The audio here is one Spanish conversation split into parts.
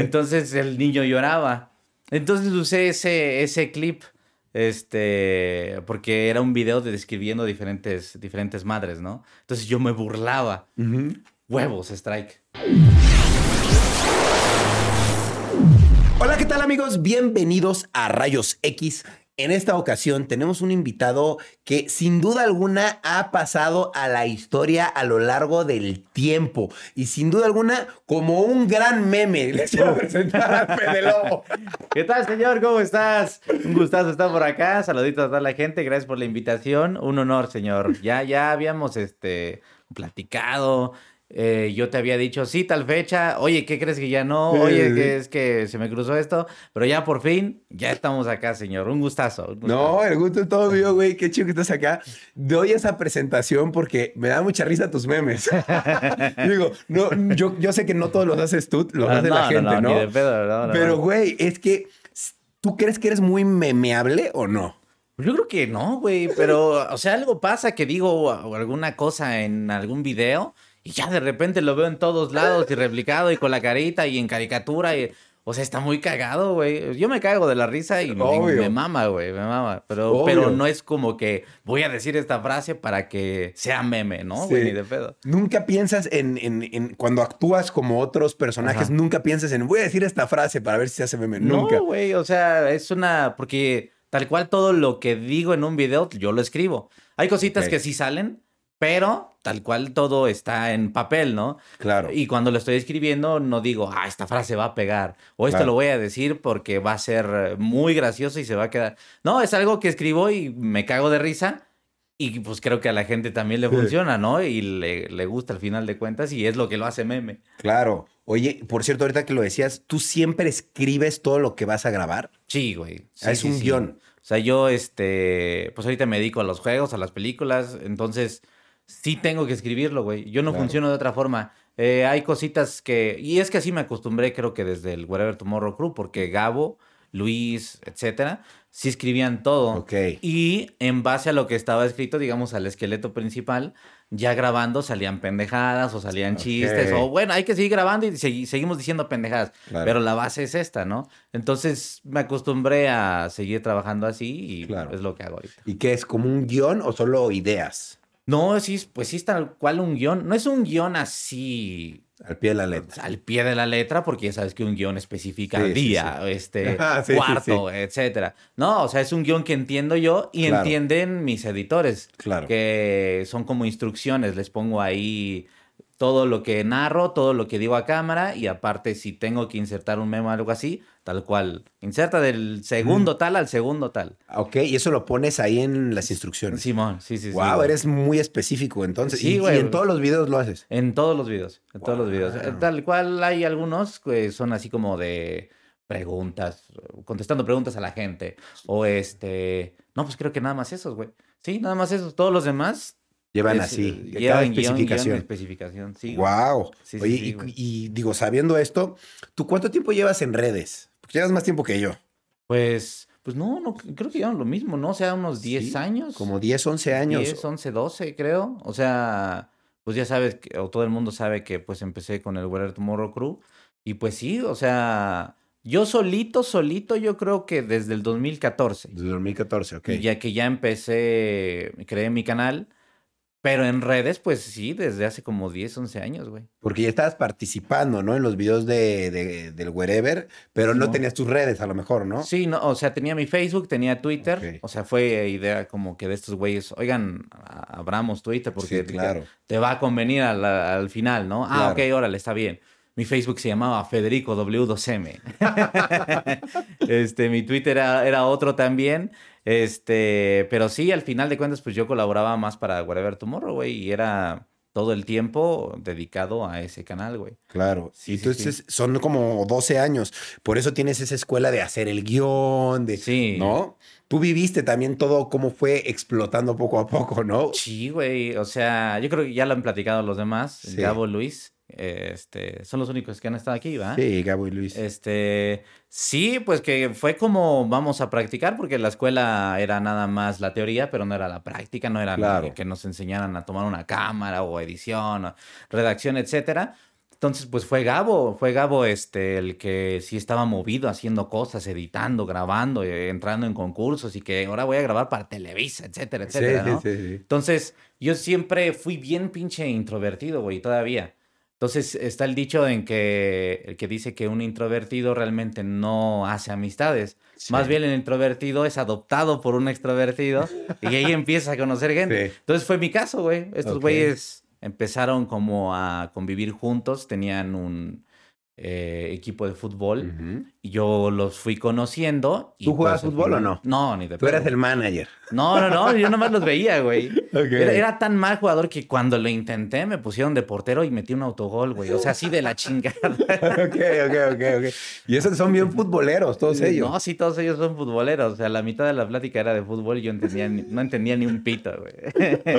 Entonces el niño lloraba. Entonces usé ese, ese clip, este, porque era un video de describiendo diferentes, diferentes madres, ¿no? Entonces yo me burlaba. Huevos, strike. Hola, ¿qué tal amigos? Bienvenidos a Rayos X. En esta ocasión tenemos un invitado que sin duda alguna ha pasado a la historia a lo largo del tiempo y sin duda alguna como un gran meme. Les voy a presentar a Fede Lobo. ¿Qué tal, señor? ¿Cómo estás? Un gustazo estar por acá. Saluditos a toda la gente. Gracias por la invitación. Un honor, señor. Ya, ya habíamos este, platicado. Eh, yo te había dicho, sí, tal fecha, oye, ¿qué crees que ya no? Oye, que es que se me cruzó esto, pero ya por fin, ya estamos acá, señor, un gustazo. No, el gusto es todo mío, güey, qué chido que estás acá. Doy esa presentación porque me da mucha risa tus memes. Digo, no, yo, yo sé que no todos los haces tú, los ah, hace la gente, ¿no? Ni de pedo, pero, güey, es que, ¿tú crees que eres muy memeable o no? Yo creo que no, güey, pero, o sea, algo pasa que digo alguna cosa en algún video y ya de repente lo veo en todos lados y replicado y con la carita y en caricatura. Y, o sea, está muy cagado, güey. Yo me caigo de la risa y me, mama, güey, me mama. Pero, pero no es como que voy a decir esta frase para que sea meme, ¿no? Güey, ni de pedo. Nunca piensas en, en, cuando actúas como otros personajes, nunca piensas en voy a decir esta frase para ver si se hace meme. Nunca. No, güey, o sea, es una. Porque tal cual todo lo que digo en un video, yo lo escribo. Hay cositas que sí salen, pero tal cual todo está en papel, ¿no? Claro. Y cuando lo estoy escribiendo, no digo, ah, esta frase va a pegar, o esto lo voy a decir porque va a ser muy gracioso y se va a quedar. No, es algo que escribo y me cago de risa. Y pues creo que a la gente también le funciona, ¿no? Y le, le gusta al final de cuentas y es lo que lo hace meme. Claro. Oye, por cierto, ahorita que lo decías, ¿tú siempre escribes todo lo que vas a grabar? Sí, güey. Ah, es un guion. O sea, yo, este, pues ahorita me dedico a los juegos, a las películas, entonces sí tengo que escribirlo, güey. Yo no funciono de otra forma. Eh, hay cositas que. Y es que así me acostumbré, creo que desde el Wherever Tomorrow Crew, porque Gabo, Luis, etcétera, sí escribían todo. Ok. Y en base a lo que estaba escrito, digamos, al esqueleto principal, ya grabando salían pendejadas o salían chistes. O bueno, hay que seguir grabando y seguimos diciendo pendejadas. Pero la base es esta, ¿no? Entonces me acostumbré a seguir trabajando así y es lo que hago ahorita. ¿Y qué es? ¿Como un guion o solo ideas? No, sí, pues sí es tal cual un guion. No es un guion así. Al pie de la letra. Al pie de la letra, porque ya sabes que un guion especifica día, este, ah, cuarto, etcétera. No, o sea, es un guion que entiendo yo y entienden mis editores. Claro. Que son como instrucciones. Les pongo ahí todo lo que narro, todo lo que digo a cámara y aparte si tengo que insertar un memo o algo así, tal cual. Inserta del segundo tal al segundo tal. Ok, y eso lo pones ahí en las instrucciones. Simón, sí, sí, sí. Wow, eres muy específico entonces. Sí, y, en todos los videos lo haces. En todos los videos, en todos los videos. Eh, tal cual hay algunos que son así como de preguntas, contestando preguntas a la gente. O este, no, pues creo que nada más esos, güey. Sí, nada más esos. Todos los demás Llevan así, llevan especificación. especificación, sí. Wow. Oye, y, digo, sabiendo esto, ¿tú cuánto tiempo llevas en redes? Porque llevas más tiempo que yo. Pues, pues no, no creo que llevan lo mismo, ¿no? O sea, unos 10 años. Como 10, 11 años. 10, 11, 12, creo. O sea, pues ya sabes, o todo el mundo sabe que pues empecé con el Weather Tomorrow Crew. Y pues sí, o sea, yo solito, solito, yo creo que desde el 2014. Desde el 2014, ok. ya que ya empecé, creé mi canal pero en redes, pues sí, desde hace como 10, 11 años, güey. Porque ya estabas participando, ¿no? En los videos de, del Wherever, pero no, tenías tus redes a lo mejor, ¿no? Sí, no, o sea, tenía mi Facebook, tenía Twitter. O sea, fue idea como que de estos güeyes, oigan, abramos Twitter porque claro. te, va a convenir al, final, ¿no? Ah, ok, órale, está bien. Mi Facebook se llamaba Federico W2M. este, mi Twitter era, era otro también. Este, pero sí, al final de cuentas, pues yo colaboraba más para Whatever Tomorrow, güey, y era todo el tiempo dedicado a ese canal, güey. Claro. Sí, entonces son como 12 años. Por eso tienes esa escuela de hacer el guion, de. Sí. ¿No? Tú viviste también todo cómo fue explotando poco a poco, ¿no? Sí, güey. O sea, yo creo que ya lo han platicado los demás, Gabo Luis. Este, son los únicos que han estado aquí, ¿va? Sí, Gabo y Luis. Este, sí, pues que fue como vamos a practicar, porque la escuela era nada más la teoría, pero no era la práctica, no era que nos enseñaran a tomar una cámara o edición, redacción, etcétera. Entonces, pues fue Gabo, fue Gabo este, el que sí estaba movido haciendo cosas, editando, grabando, eh, entrando en concursos y que ahora voy a grabar para Televisa, etcétera, etcétera, Sí, ¿no? sí, sí. Entonces, yo siempre fui bien pinche introvertido, güey, todavía. Entonces, está el dicho en que el que dice que un introvertido realmente no hace amistades. Sí. Más bien el introvertido es adoptado por un extrovertido y ahí empieza a conocer gente. Sí. Entonces fue mi caso, güey. Estos güeyes empezaron como a convivir juntos, tenían un eh, equipo de fútbol yo los fui conociendo. y, ¿Tú jugabas pues, fútbol o no? No, ni de Tú eras el manager. No, no, no, yo nomás los veía, güey. Ok. Era, era tan mal jugador que cuando lo intenté me pusieron de portero y metí un autogol, güey. O sea, así de la chingada. ok, ok, ok, ok. Y esos son bien futboleros, todos ellos. No, sí, todos ellos son futboleros. O sea, la mitad de la plática era de fútbol y yo entendía ni- no entendía ni un pito, güey.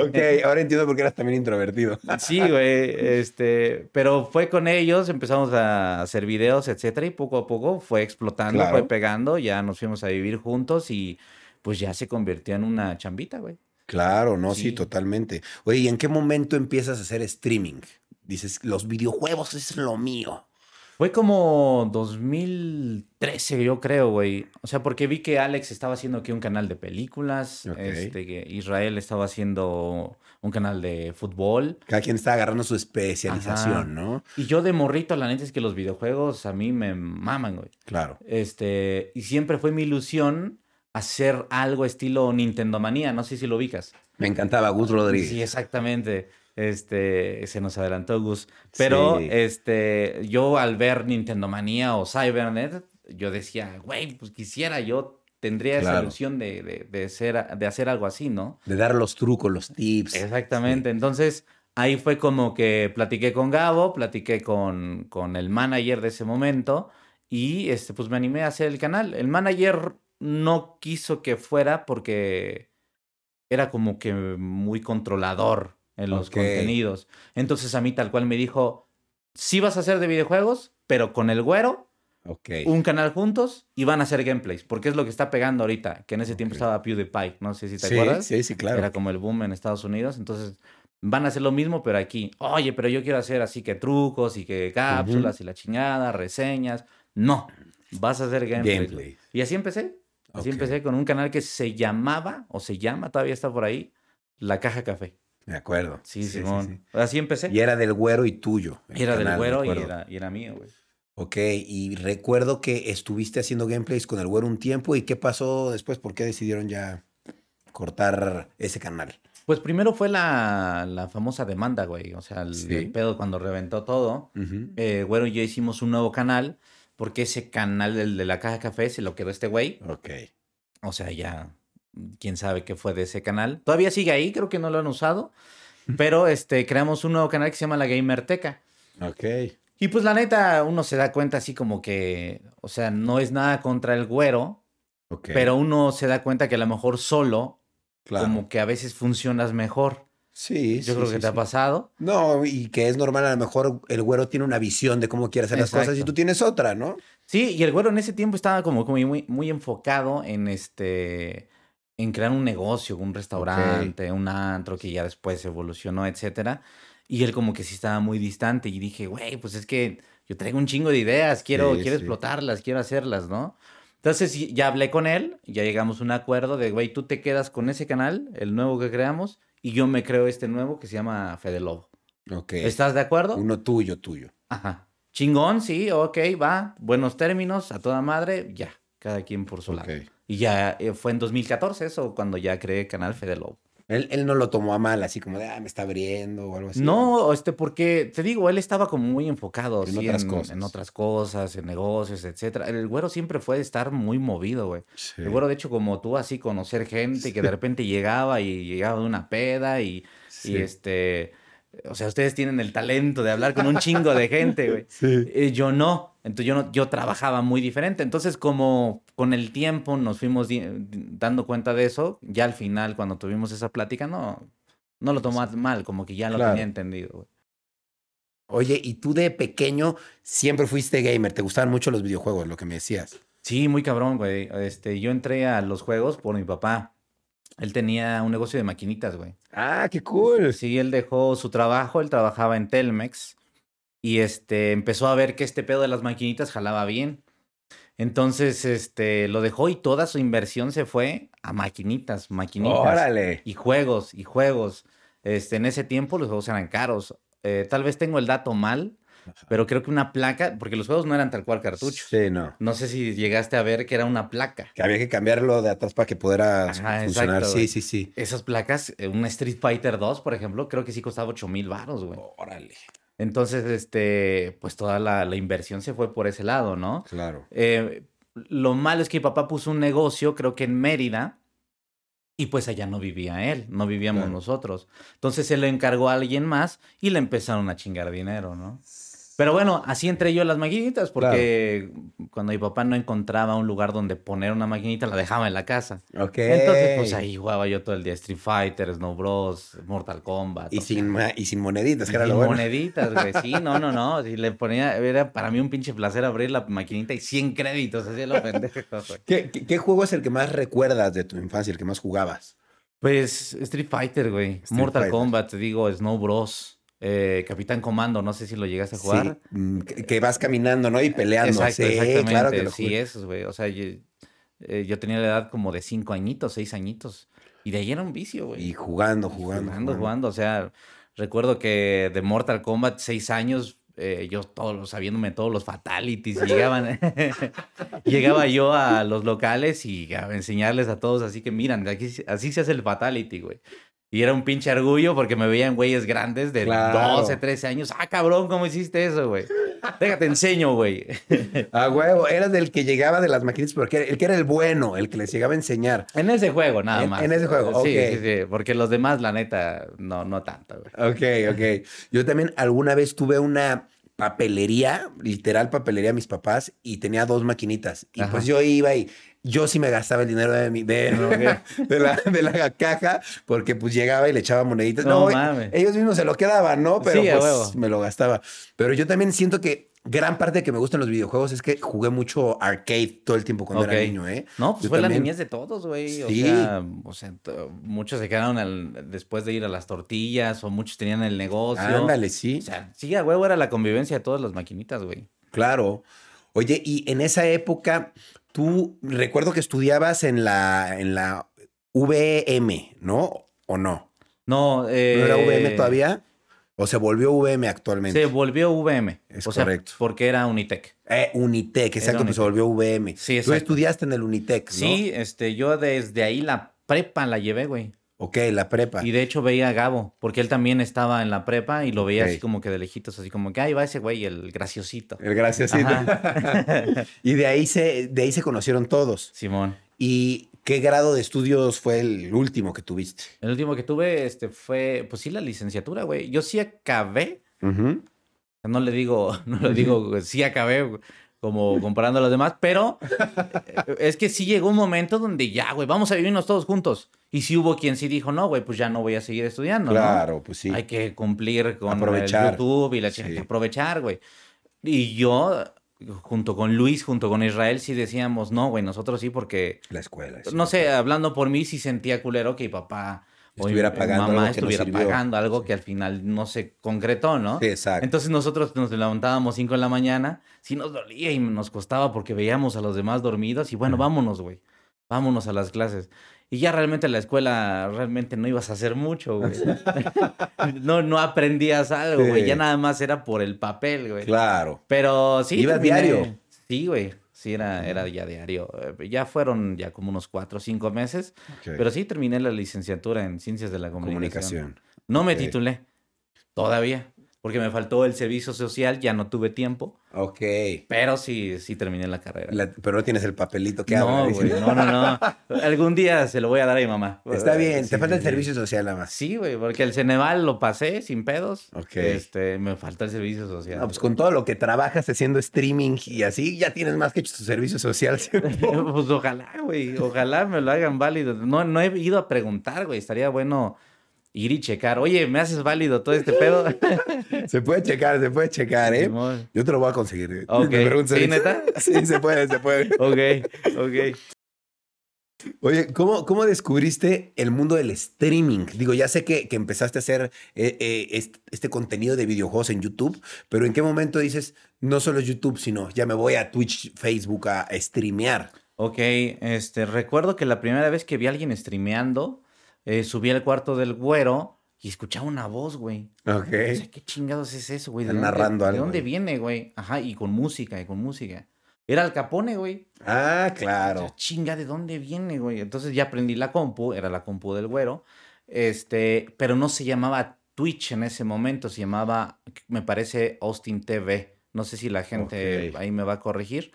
Ok, ahora entiendo por qué eras también introvertido. Sí, güey, este, pero fue con ellos, empezamos a hacer videos, etcétera, y poco a poco fue explotando, Claro. fue pegando, ya nos fuimos a vivir juntos y pues ya se convirtió en una chambita, güey. Claro, no, sí. Sí. totalmente. Oye, ¿y en qué momento empiezas a hacer streaming? Dices, los videojuegos es lo mío. Fue como 2013, yo creo, güey. O sea, porque vi que Alex estaba haciendo aquí un canal de películas, este, que Israel estaba haciendo un canal de fútbol. Cada quien está agarrando su especialización, Ajá. ¿no? Y yo de morrito, la neta es que los videojuegos a mí me maman, güey. Claro. Este, y siempre fue mi ilusión hacer algo estilo Nintendo Manía, no sé si lo ubicas. Me encantaba Gus Rodríguez. Sí, exactamente. Este, se nos adelantó Gus. Pero, Sí. este, yo al ver Nintendo Manía o Cybernet, yo decía, güey, pues quisiera, yo tendría esa ilusión de, de, de ser, de hacer algo así, ¿no? De dar los trucos, los tips. Exactamente. Entonces, ahí fue como que platiqué con Gabo, platiqué con, con el manager de ese momento y este, pues me animé a hacer el canal. El manager no quiso que fuera porque era como que muy controlador en los contenidos. Entonces a mí tal cual me dijo, sí vas a hacer de videojuegos, pero con el güero, Ok. un canal juntos y van a hacer gameplays, porque es lo que está pegando ahorita, que en ese tiempo estaba PewDiePie, no sé si te sí, acuerdas. sí, sí, claro. Era como el boom en Estados Unidos. Entonces, van a hacer lo mismo, pero aquí. Oye, pero yo quiero hacer así que trucos y que cápsulas y la chingada, reseñas. No, vas a hacer gameplay. Gameplay. Y así empecé. Así empecé con un canal que se llamaba, o se llama, todavía está por ahí, La Caja Café. De acuerdo. Sí, Simón. Así empecé. Y era del güero y tuyo. era del canal, güero y era, y era mío, güey. Ok, y recuerdo que estuviste haciendo gameplays con el güero un tiempo. ¿Y qué pasó después? ¿Por qué decidieron ya cortar ese canal? Pues primero fue la, la famosa demanda, güey. O sea, el, Sí. el pedo cuando reventó todo. Ujú. eh, Güero y yo hicimos un nuevo canal porque ese canal del de la caja de café se lo quedó este güey. Ok. O sea, ya quién sabe qué fue de ese canal. Todavía sigue ahí, creo que no lo han usado. Pero este, creamos un nuevo canal que se llama La Gamerteca. Ok. Y pues la neta, uno se da cuenta así como que, o sea, no es nada contra el güero, pero uno se da cuenta que a lo mejor solo, claro. como que a veces funcionas mejor. Sí, Yo sí, creo sí, que te ha pasado. No, y que es normal, a lo mejor el güero tiene una visión de cómo quiere hacer las cosas y tú tienes otra, ¿no? Sí, y el güero en ese tiempo estaba como, como muy, muy enfocado en este en crear un negocio, un restaurante, un antro que ya después evolucionó, etcétera. Y él como que sí estaba muy distante y dije, güey, pues es que yo traigo un chingo de ideas, quiero, Sí, quiero sí. explotarlas, quiero hacerlas, ¿no? Entonces ya hablé con él, ya llegamos a un acuerdo de, güey, tú te quedas con ese canal, el nuevo que creamos, y yo me creo este nuevo que se llama Fede Lobo. Ok. ¿Estás de acuerdo? Uno tuyo, tuyo. Ajá. Chingón, sí, ok, va. Buenos términos, a toda madre, ya. Cada quien por su lado. Y ya eh, fue en 2014 eso, cuando ya creé Canal Fede Lobo. Él, él no lo tomó a mal, así como de, ah, me está abriendo o algo así. No, este, porque te digo, él estaba como muy enfocado En sí, otras en, cosas. en otras cosas, en negocios, etcétera. El güero siempre fue de estar muy movido, güey. Sí. El güero, de hecho, como tú, así conocer gente que de repente llegaba y llegaba de una peda y, y este. O sea, ustedes tienen el talento de hablar con un chingo de gente, güey. Sí. Eh, yo no. Entonces yo no, yo trabajaba muy diferente. Entonces, como con el tiempo nos fuimos dando cuenta de eso, ya al final, cuando tuvimos esa plática, no, no lo tomó mal, como que ya lo Claro. tenía entendido. güey. Oye, y tú de pequeño siempre fuiste gamer, te gustaban mucho los videojuegos, lo que me decías. Sí, muy cabrón, güey. Este, yo entré a los juegos por mi papá. Él tenía un negocio de maquinitas, güey. Ah, qué cool. Sí, él dejó su trabajo, él trabajaba en Telmex y este empezó a ver que este pedo de las maquinitas jalaba bien. Entonces, este, lo dejó y toda su inversión se fue a maquinitas, maquinitas. Órale. Y juegos, y juegos. Este, en ese tiempo los juegos eran caros. Eh, tal vez tengo el dato mal, pero creo que una placa, porque los juegos no eran tal cual cartucho. Sí, no. No sé si llegaste a ver que era una placa. Que había que cambiarlo de atrás para que pudiera Ajá, funcionar. exacto, sí, sí, sí. Esas placas, eh, un Street Fighter 2, por ejemplo, creo que sí costaba 8 mil baros, güey. Órale. Entonces, este, pues toda la, la inversión se fue por ese lado, ¿no? Claro. Eh, lo malo es que mi papá puso un negocio, creo que en Mérida, y pues allá no vivía él, no vivíamos Claro. nosotros. Entonces se lo encargó a alguien más y le empezaron a chingar dinero, ¿no? Pero bueno, así entré yo a las maquinitas, porque cuando mi papá no encontraba un lugar donde poner una maquinita, la dejaba en la casa. Ok. Entonces, pues ahí jugaba yo todo el día Street Fighter, Snow Bros, Mortal Kombat. Y sin, y sin moneditas, y que era lo sin bueno. moneditas, güey. Sí, no, no, no. Si le ponía, era para mí un pinche placer abrir la maquinita y 100 créditos, así lo pendejo. ¿Qué, qué, qué juego es el que más recuerdas de tu infancia, el que más jugabas? Pues Street Fighter, güey. Street Mortal Fighter. Kombat, te digo, Snow Bros. Eh, Capitán Comando, no sé si lo llegaste a jugar. Sí, mm, que, vas caminando, ¿no? Y peleando. Exacto, sí, exactamente. claro que lo sí, esos, güey. O sea, yo, eh, yo tenía la edad como de 5 añitos, 6 añitos. Y de ahí era un vicio, güey. Y jugando, jugando. jugando, jugando. O sea, recuerdo que de Mortal Kombat, seis años, eh, yo todos los- sabiéndome todos los fatalities, llegaban, llegaba yo a los locales y a enseñarles a todos, así que miran, aquí, así se hace el fatality, güey. Y era un pinche orgullo porque me veían güeyes grandes de Claro. 12, 13 años. Ah, cabrón, ¿cómo hiciste eso, güey? Déjate enseño, güey. A huevo, eras del que llegaba de las maquinitas, porque el que era el bueno, el que les llegaba a enseñar. En ese juego, nada En- más. en ese juego, Sí, ok. sí, sí. Porque los demás, la neta, no, no tanto, güey. Ok, ok. Yo también alguna vez tuve una papelería, literal papelería a mis papás, y tenía dos maquinitas. Y Ajá. pues yo iba y yo sí me gastaba el dinero de, mi, de, de la, de la caja, porque pues llegaba y le echaba moneditas. No No, mames. ellos mismos se lo quedaban, ¿no? Pero Sí, pues me lo gastaba. Pero yo también siento que gran parte de que me gustan los videojuegos es que jugué mucho arcade todo el tiempo cuando era niño, ¿eh? No, pues Yo fue también. la niñez de todos, güey. O Sí. sea, o sea, muchos se quedaron al- después de ir a las tortillas, o muchos tenían el negocio. Ándale, sí. O sea, sí, a huevo era la convivencia de todas las maquinitas, güey. Claro. Oye, y en esa época, tú recuerdo que estudiabas en la, en la VM, ¿no? ¿O no? No, eh, ¿No era VM todavía? ¿O se volvió VM actualmente? Se volvió VM. Es o sea, correcto. porque era Unitec. Eh, Unitec, exacto, pues se volvió VM. Sí, Tú exacto. estudiaste en el Unitec, ¿no? Sí, este, yo desde ahí la prepa la llevé, güey. Ok, la prepa. Y de hecho veía a Gabo, porque él también estaba en la prepa y lo veía así como que de lejitos, así como que ahí va ese güey, el graciosito. El graciosito. Y de ahí, se, de ahí se conocieron todos. Simón. ¿Y qué grado de estudios fue el último que tuviste? El último que tuve este, fue, pues sí, la licenciatura, güey. Yo sí acabé, no le digo, no le digo, sí acabé, como comparando a los demás, pero eh, es que sí llegó un momento donde ya, güey, vamos a vivirnos todos juntos. Y sí hubo quien sí dijo, no, güey, pues ya no voy a seguir estudiando, ¿no? Claro, pues sí. Hay que cumplir con Aprovechar. el YouTube y la Sí. hay que aprovechar, güey. Y yo, junto con Luis, junto con Israel, sí decíamos, no, güey, nosotros sí, porque, La escuela. sí. no sé, hablando por mí, sí sentía culero que mi papá Estuviera pagando mamá algo que no estuviera sirvió. pagando algo que al final no se concretó, ¿no? Sí, exacto. Entonces nosotros nos levantábamos 5 de la mañana, sí nos dolía y nos costaba porque veíamos a los demás dormidos y bueno, vámonos, güey, vámonos a las clases. Y ya realmente en la escuela realmente no ibas a hacer mucho, güey. no, no aprendías algo, güey, ya nada más era por el papel, güey. Claro. Pero sí. ¿Ibas terminé- diario? Sí, güey. Sí, era, era ya diario. Eh, Ya fueron ya como unos cuatro o cinco meses. Pero sí terminé la licenciatura en Ciencias de la Comunicación. Comunicación. No me titulé. Todavía. Porque me faltó el servicio social, ya no tuve tiempo. Ok. Pero sí, sí terminé la carrera. La- pero no tienes el papelito que no, habla. güey, no, no, no. Algún día se lo voy a dar a mi mamá. Está bien, Sí, te falta sí, el servicio social nada más. Sí, güey, porque el Ceneval lo pasé sin pedos. Ok. Este, me falta el servicio social. No, pues con todo lo que trabajas haciendo streaming y así, ya tienes más que hecho tu servicio social. pues ojalá, güey. Ojalá me lo hagan válido. No, no he ido a preguntar, güey. Estaría bueno ir y checar. Oye, ¿me haces válido todo este pedo? se puede checar, se puede checar, ¿eh? Yo te lo voy a conseguir. ¿eh? Ok. Me ¿Sí, neta? Sí, se puede, se puede. ok, ok. Oye, ¿cómo, ¿cómo descubriste el mundo del streaming? Digo, ya sé que, que empezaste a hacer eh, eh, este, este contenido de videojuegos en YouTube, pero ¿en qué momento dices, no solo YouTube, sino ya me voy a Twitch, Facebook a, a streamear? Ok, este, recuerdo que la primera vez que vi a alguien streameando, eh, subí al cuarto del güero y escuchaba una voz, güey. Ok. O sea, ¿qué chingados es eso, güey? ¿De dónde- narrando ¿De algo, dónde güey. viene, güey? Ajá, y con música, y con música. Era el Capone, güey. Ah, O claro. sea, chinga, ¿de dónde viene, güey? Entonces ya aprendí la compu, era la compu del güero. Este, pero no se llamaba Twitch en ese momento, se llamaba, me parece, Austin TV. No sé si la gente ahí me va a corregir.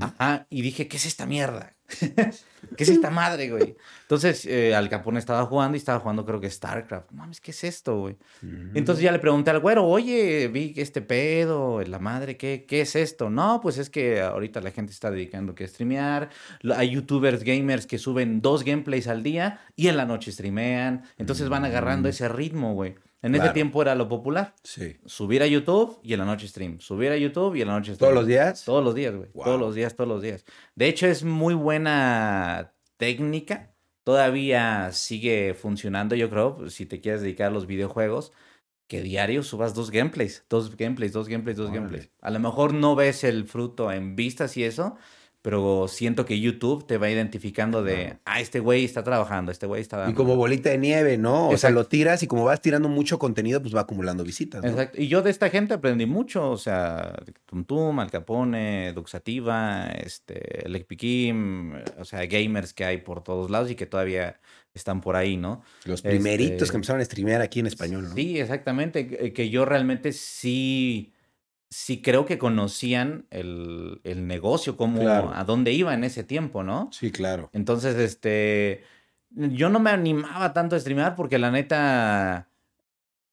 Ajá, y dije, ¿qué es esta mierda? ¿Qué es esta madre, güey? Entonces, eh, Al Capone estaba jugando y estaba jugando, creo que StarCraft. Mames, ¿qué es esto, güey? Entonces ya le pregunté al güero, oye, vi este pedo, la madre, ¿qué, ¿qué es esto? No, pues es que ahorita la gente está dedicando que a streamear. Hay youtubers gamers que suben dos gameplays al día y en la noche streamean. Entonces van agarrando Mm. ese ritmo, güey. En ese Claro. tiempo era lo popular. Sí. Subir a YouTube y en la noche stream. Subir a YouTube y en la noche stream. ¿Todos los días? Todos los días, güey. Wow. Todos los días, todos los días. De hecho, es muy buena técnica. Todavía sigue funcionando, yo creo, si te quieres dedicar a los videojuegos, que diario subas dos gameplays, dos gameplays, dos gameplays, dos Órale. gameplays. A lo mejor no ves el fruto en vistas y eso, pero siento que YouTube te va identificando de, ah, este güey está trabajando, este güey está Y dando. como bolita de nieve, ¿no? O sea, lo tiras y como vas tirando mucho contenido, pues va acumulando visitas. ¿no? Exacto. Y yo de esta gente aprendí mucho, o sea, Tum Tum, Al Capone, Duxativa, este, Piquim, o sea, gamers que hay por todos lados y que todavía están por ahí, ¿no? Los primeritos Este, que empezaron a streamear aquí en español, ¿no? Sí, exactamente, que yo realmente sí, sí creo que conocían el, el negocio, cómo, Claro. a dónde iba en ese tiempo, ¿no? Sí, claro. Entonces, este, yo no me animaba tanto a streamear porque la neta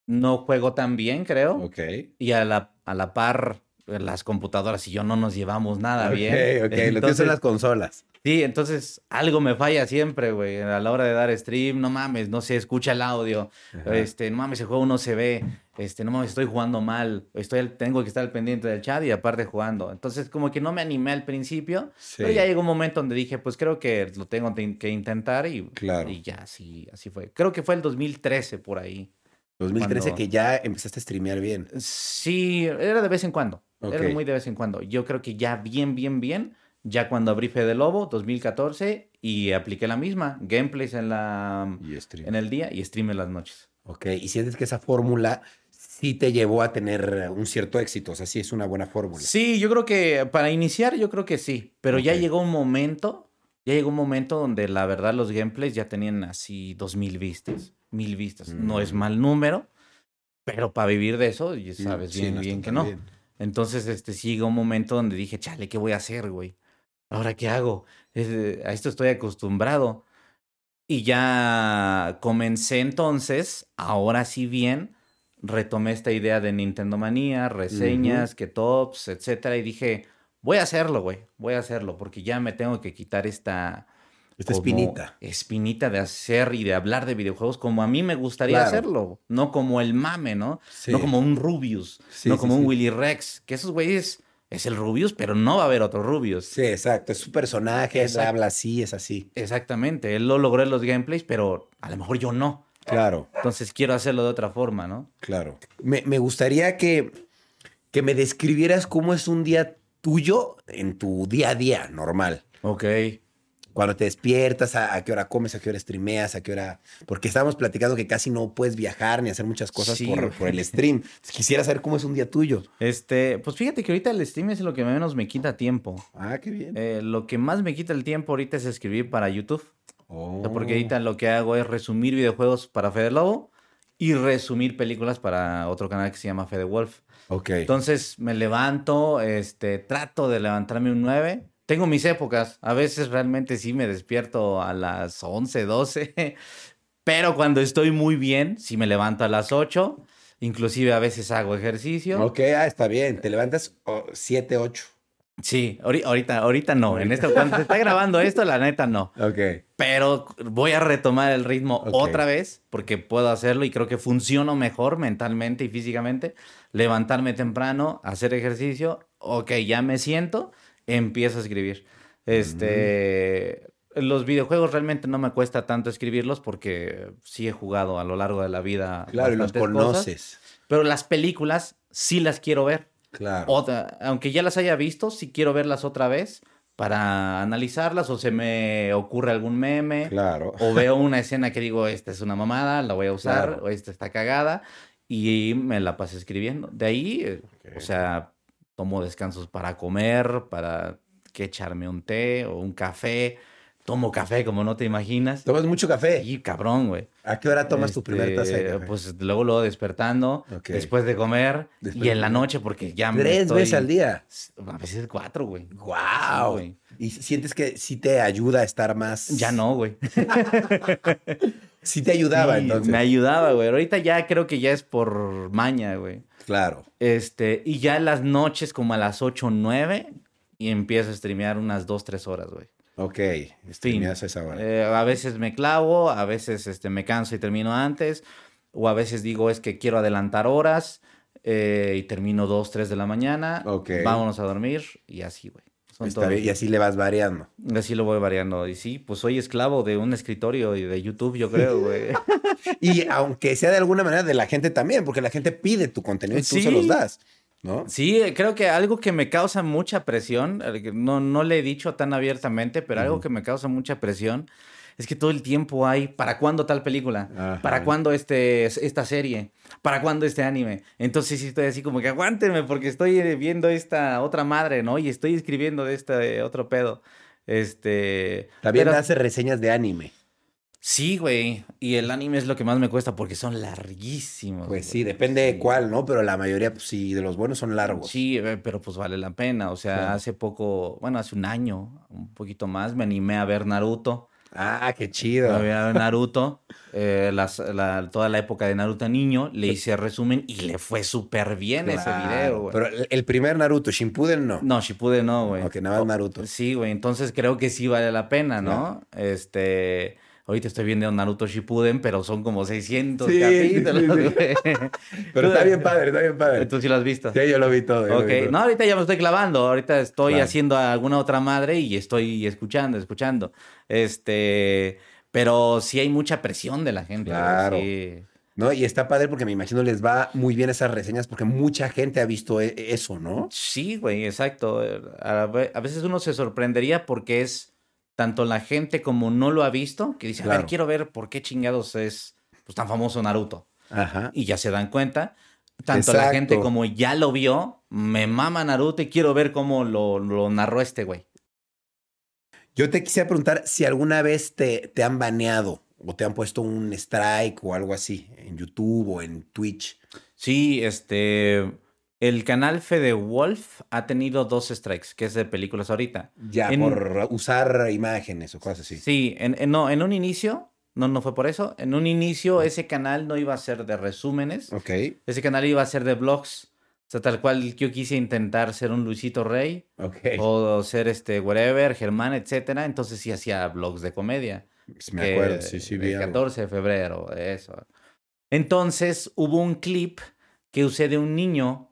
no juego tan bien, creo. Ok. Y a la, a la par, las computadoras y yo no nos llevamos nada Ok, bien. ok. Lo que Entonces, son las consolas. Sí, entonces algo me falla siempre, güey. A la hora de dar stream, no mames, no se escucha el audio. Ajá. Este, no mames, el juego no se ve. Este, no mames, estoy jugando mal. Estoy, tengo que estar al pendiente del chat y aparte jugando. Entonces, como que no me animé al principio. Sí. Pero ya llegó un momento donde dije, pues creo que lo tengo te- que intentar y, Claro. y ya, así, así fue. Creo que fue el 2013 por ahí. 2013 cuando- que ya empezaste a streamear bien. Sí, era de vez en cuando. Era muy de vez en cuando. Yo creo que ya bien, bien, bien. Ya cuando abrí Fede Lobo, 2014, y apliqué la misma. Gameplays en, la, en el día y stream en las noches. Ok. Y sientes que esa fórmula sí te llevó a tener un cierto éxito. O sea, sí es una buena fórmula. Sí, yo creo que para iniciar, yo creo que sí. Pero ya llegó un momento, ya llegó un momento donde la verdad los gameplays ya tenían así dos mil vistas. Mil vistas. No es Mm. mal número, pero para vivir de eso, ya sabes sí, bien, bien que no. bien. Entonces, este, sí llegó un momento donde dije, chale, ¿qué voy a hacer, güey? ¿Ahora qué hago? Es- a esto estoy acostumbrado. Y ya comencé entonces, ahora sí bien, retomé esta idea de Nintendo Manía, reseñas, que tops, etcétera, y dije, voy a hacerlo, güey, voy a hacerlo, porque ya me tengo que quitar esta... Esta espinita. Espinita de hacer y de hablar de videojuegos como a mí me gustaría Claro. hacerlo, no como el mame, ¿no? Sí. No como un Rubius, Sí, no como sí. un Willy Rex, que esos güeyes es el Rubius, pero no va a haber otro Rubius. Sí, exacto. Es su personaje, él habla así, es así. Exactamente, él lo logró en los gameplays, pero a lo mejor yo no. Claro, Entonces quiero hacerlo de otra forma, ¿no? claro. Me, me gustaría que, que me describieras cómo es un día tuyo en tu día a día normal. Ok. Cuando te despiertas, a, a qué hora comes, a qué hora streameas, a qué hora... Porque estábamos platicando que casi no puedes viajar ni hacer muchas cosas Sí, por, el stream. Quisiera saber cómo es un día tuyo. Este, pues fíjate que ahorita el stream es lo que menos me quita tiempo. Ah, qué bien. Eh, lo que más me quita el tiempo ahorita es escribir para YouTube. Oh. Porque ahorita lo que hago es resumir videojuegos para Fede Lobo y resumir películas para otro canal que se llama Fede Wolf. Ok. Entonces me levanto, este, trato de levantarme un 9. Tengo mis épocas. A veces realmente sí me despierto a las 11, 12. Pero cuando estoy muy bien, sí me levanto a las 8. Inclusive a veces hago ejercicio. Ok, ah, está bien. Te levantas 7, 8. Sí, ahori- ahorita, ahorita no. En esto, cuando se está grabando esto, la neta no. Ok. Pero voy a retomar el ritmo otra vez porque puedo hacerlo y creo que funciono mejor mentalmente y físicamente. Levantarme temprano, hacer ejercicio, ok, ya me siento, empiezo a escribir. Este, los videojuegos realmente no me cuesta tanto escribirlos porque sí he jugado a lo largo de la vida. Claro, y los cosas, conoces. pero las películas sí las quiero ver. Claro. Otra- aunque ya las haya visto, sí quiero verlas otra vez para analizarlas o se me ocurre algún meme. Claro. O veo una escena que digo, esta es una mamada, la voy a usar, Claro. o esta está cagada, y me la paso escribiendo. De ahí, eh, o sea, tomo descansos para comer, para que echarme un té o un café. Tomo café como no te imaginas. ¿Tomas mucho café? Y cabrón, güey. ¿A qué hora tomas tu primer taza de Este, café? Pues luego, luego despertando, después de comer Después y en la noche porque ya me Tres estoy- veces al día. A veces cuatro, güey. ¡Wow! Sí, güey. ¿Y sientes que sí te ayuda a estar más...? Ya no, güey. Sí te ayudaba, Sí, entonces. Me ayudaba, güey. Ahorita ya creo que ya es por maña, güey. Claro. Este, y ya en las noches, como a las 8 o 9, y empiezo a streamear unas 2, 3 horas, güey. Ok. Streameas esa hora. Eh, a veces me clavo, a veces este, me canso y termino antes, o a veces digo es que quiero adelantar horas eh, y termino 2, 3 de la mañana. Ok. Vámonos a dormir y así, güey. Son Está todos. bien, Y así le vas variando. Así lo voy variando. Y sí, pues soy esclavo de un escritorio y de YouTube, yo creo, güey. Y aunque sea de alguna manera de la gente también, porque la gente pide tu contenido y tú Sí. se los das, ¿no? Sí, creo que algo que me causa mucha presión, no, no le he dicho tan abiertamente, pero algo que me causa mucha presión es que todo el tiempo hay, ¿para cuándo tal película? Ajá. ¿Para cuándo este, esta serie? ¿Para cuándo este anime? Entonces sí estoy así como que aguántenme porque estoy eh, viendo esta otra madre, ¿no? Y estoy escribiendo de este otro pedo. Este... También pero- hace reseñas de anime. Sí, güey. Y el anime es lo que más me cuesta porque son larguísimos. Pues güey. sí, depende de cuál, ¿no? Pero la mayoría, pues sí, de los buenos son largos. Sí, eh, pero pues vale la pena. O sea, hace poco, bueno, hace un año, un poquito más, me animé a ver Naruto. Ah, qué chido. animé a ver Naruto. eh, las- la- toda la época de Naruto niño. Le hice resumen y le fue súper bien ese video, güey. Pero el- el primer Naruto, Shippuden, no. No, Shippuden no, güey. Ok, nada más Naruto. Sí, güey. Entonces creo que sí vale la pena, ¿no? Este. Ahorita estoy viendo Naruto Shippuden, pero son como 600 Sí, capítulos, sí, sí. Pero está bien padre, está bien padre. Tú sí lo has visto. Sí, yo lo vi todo. Ok, vi todo. no, ahorita ya me estoy clavando, ahorita estoy Claro. haciendo alguna otra madre y estoy escuchando, escuchando. Este, pero sí hay mucha presión de la gente. Claro. ¿No? Y está padre porque me imagino les va muy bien esas reseñas porque mucha gente ha visto e- eso, ¿no? Sí, güey, exacto. A veces uno se sorprendería porque es tanto la gente como no lo ha visto, que dice, a Claro. ver, quiero ver por qué chingados es pues, tan famoso Naruto. Ajá. Y ya se dan cuenta. Tanto la gente como ya lo vio, me mama Naruto y quiero ver cómo lo, lo narró este güey. Yo te quisiera preguntar si alguna vez te, te han baneado o te han puesto un strike o algo así en YouTube o en Twitch. Sí, este. El canal Fede Wolf ha tenido dos strikes, que es de películas ahorita. Ya, En- por usar imágenes o cosas así. Sí, en, en- no, en un inicio, no, no fue por eso. En un inicio, ese canal no iba a ser de resúmenes. Ok. Ese canal iba a ser de vlogs. O sea, tal cual yo quise intentar ser un Luisito Rey Ok. o ser este whatever, Germán, etcétera. Entonces sí hacía vlogs de comedia. Pues me que- acuerdo, sí, sí, vi El algo. 14 de febrero, eso. Entonces hubo un clip que usé de un niño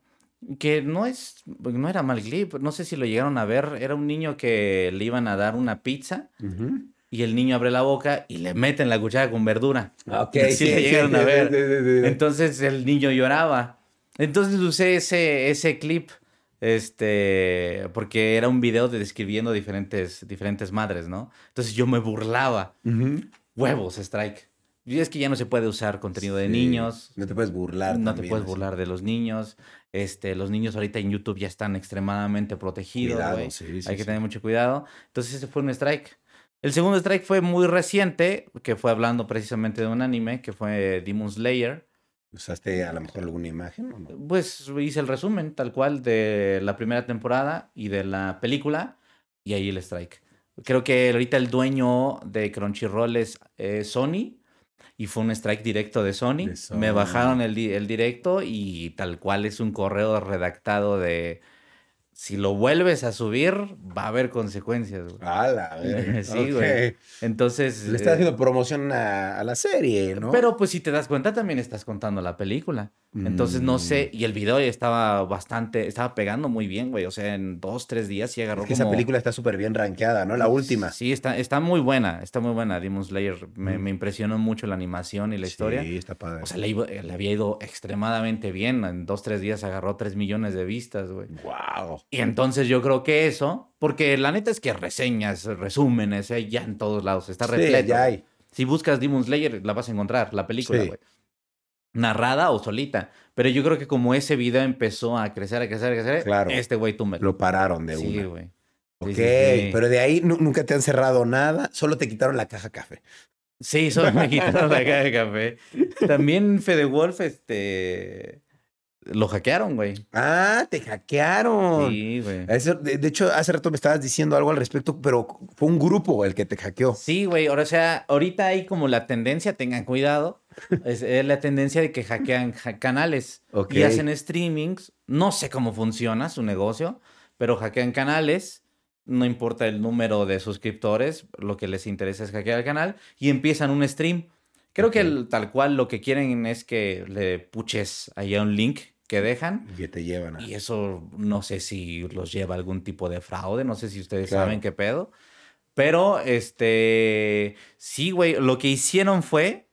que no es, no era mal clip, no sé si lo llegaron a ver, era un niño que le iban a dar una pizza y el niño abre la boca y le meten la cuchara con verdura. Ok, Sí, le llegaron a ver. sí, sí, sí. Entonces el niño lloraba. Entonces usé ese, ese clip, este, porque era un video de describiendo diferentes, diferentes madres, ¿no? Entonces yo me burlaba. Huevos, strike. Y es que ya no se puede usar contenido de niños. No te puedes burlar. No te puedes así. burlar de los niños. Este, los niños ahorita en YouTube ya están extremadamente protegidos, Cuidado, güey. sí, sí, Hay que tener mucho cuidado. Entonces ese fue un strike. El segundo strike fue muy reciente, que fue hablando precisamente de un anime, que fue Demon Slayer. ¿Usaste a lo mejor alguna imagen o no? Pues hice el resumen tal cual de la primera temporada y de la película y ahí el strike. Creo que ahorita el dueño de Crunchyroll es eh, Sony y fue un strike directo de Sony. De Sony. Me bajaron el, el directo y tal cual es un correo redactado de si lo vuelves a subir, va a haber consecuencias, güey. A la. Sí, güey. Entonces. Le estás eh, haciendo promoción a, a la serie, ¿no? Pero pues si te das cuenta, también estás contando la película. Entonces no sé, Mm. y el video estaba bastante, estaba pegando muy bien, güey. O sea, en dos, tres días sí agarró Es que como... esa película está súper bien rankeada, ¿no? La última. Sí, está, está muy buena, está muy buena. Demon Slayer me, me impresionó mucho la animación y la historia. Sí, está padre. O sea, le, le había ido extremadamente bien. En dos, tres días agarró tres millones de vistas, güey. wow. Y entonces yo creo que eso, porque la neta es que reseñas, resúmenes, eh, ya en todos lados, está Sí, repleto. ya hay. Si buscas Demon Slayer, la vas a encontrar, la película, Sí. güey. Narrada o solita. Pero yo creo que como ese video empezó a crecer, a crecer, a crecer, Claro. este güey tú me Lo pararon de Sí, una. güey. Sí, Ok, sí, sí. pero de ahí nu- nunca te han cerrado nada, solo te quitaron la caja café. Sí, solo me quitaron la caja de café. También Fede Wolf, este. Lo hackearon, güey. Ah, te hackearon. Sí, güey. De, de hecho, hace rato me estabas diciendo algo al respecto, pero fue un grupo el que te hackeó. Sí, güey. Ahora, o sea, ahorita hay como la tendencia, tengan cuidado. Es, es la tendencia de que hackean canales y hacen streamings. No sé cómo funciona su negocio, pero hackean canales. No importa el número de suscriptores, lo que les interesa es hackear el canal y empiezan un stream. Creo que el- tal cual lo que quieren es que le puches allá un link que dejan. Y te llevan a... Y eso no sé si los lleva a algún tipo de fraude, no sé si ustedes Claro. saben qué pedo. Pero, este, sí, güey, lo que hicieron fue,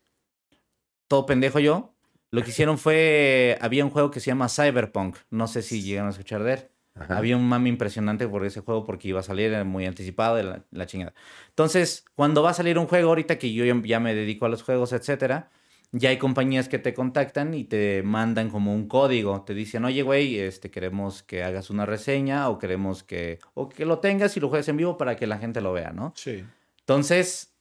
todo pendejo yo, lo que hicieron fue, había un juego que se llama Cyberpunk, no sé si llegan a escuchar de él. Ajá. Había un mami impresionante por ese juego porque iba a salir era muy anticipado la, la chingada. Entonces, cuando va a salir un juego, ahorita que yo ya, ya me dedico a los juegos, etcétera, ya hay compañías que te contactan y te mandan como un código. Te dicen, oye, güey, este, queremos que hagas una reseña o queremos que, o que lo tengas y lo juegues en vivo para que la gente lo vea, ¿no? Sí. Entonces,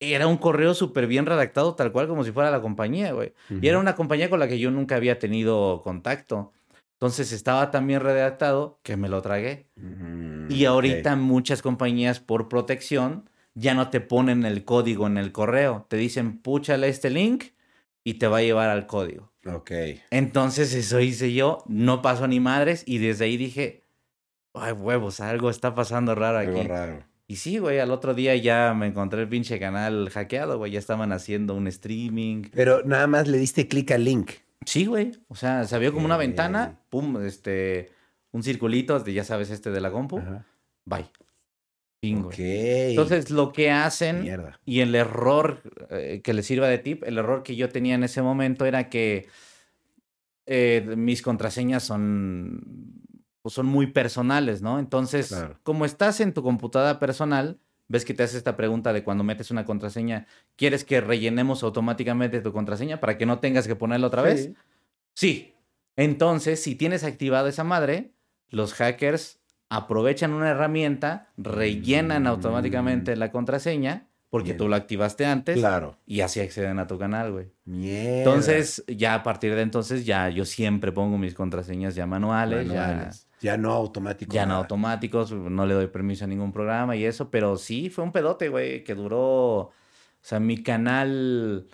era un correo súper bien redactado, tal cual como si fuera la compañía, güey. Y era una compañía con la que yo nunca había tenido contacto. Entonces estaba tan bien redactado que me lo tragué. Mm, Y ahorita muchas compañías por protección ya no te ponen el código en el correo. Te dicen, púchale este link y te va a llevar al código. Ok. Entonces eso hice yo, no pasó ni madres y desde ahí dije, ay huevos, algo está pasando raro Algo aquí. raro. Y sí, güey, al otro día ya me encontré el pinche canal hackeado, güey, ya estaban haciendo un streaming. Pero nada más le diste clic al link. Sí, güey, o sea, se vio como una ventana, pum, este, un circulito, de, ya sabes, este de la compu, Ajá. bye. Entonces, lo que hacen Mierda. y el error eh, que les sirva de tip, el error que yo tenía en ese momento era que eh, mis contraseñas son, pues, son muy personales, ¿no? Entonces, Claro. como estás en tu computadora personal, ves que te hace esta pregunta de cuando metes una contraseña, ¿quieres que rellenemos automáticamente tu contraseña para que no tengas que ponerla otra vez? Sí. Entonces, si tienes activada esa madre, los hackers aprovechan una herramienta, rellenan Mm. automáticamente la contraseña, porque tú la activaste antes, Claro. y así acceden a tu canal, güey. Mierda. Entonces, ya a partir de entonces, ya yo siempre pongo mis contraseñas ya manuales, Manuales. Ya no automático. ya, ya no automáticos, no le doy permiso a ningún programa y eso, pero sí, fue un pedote, güey, que duró, o sea, mi canal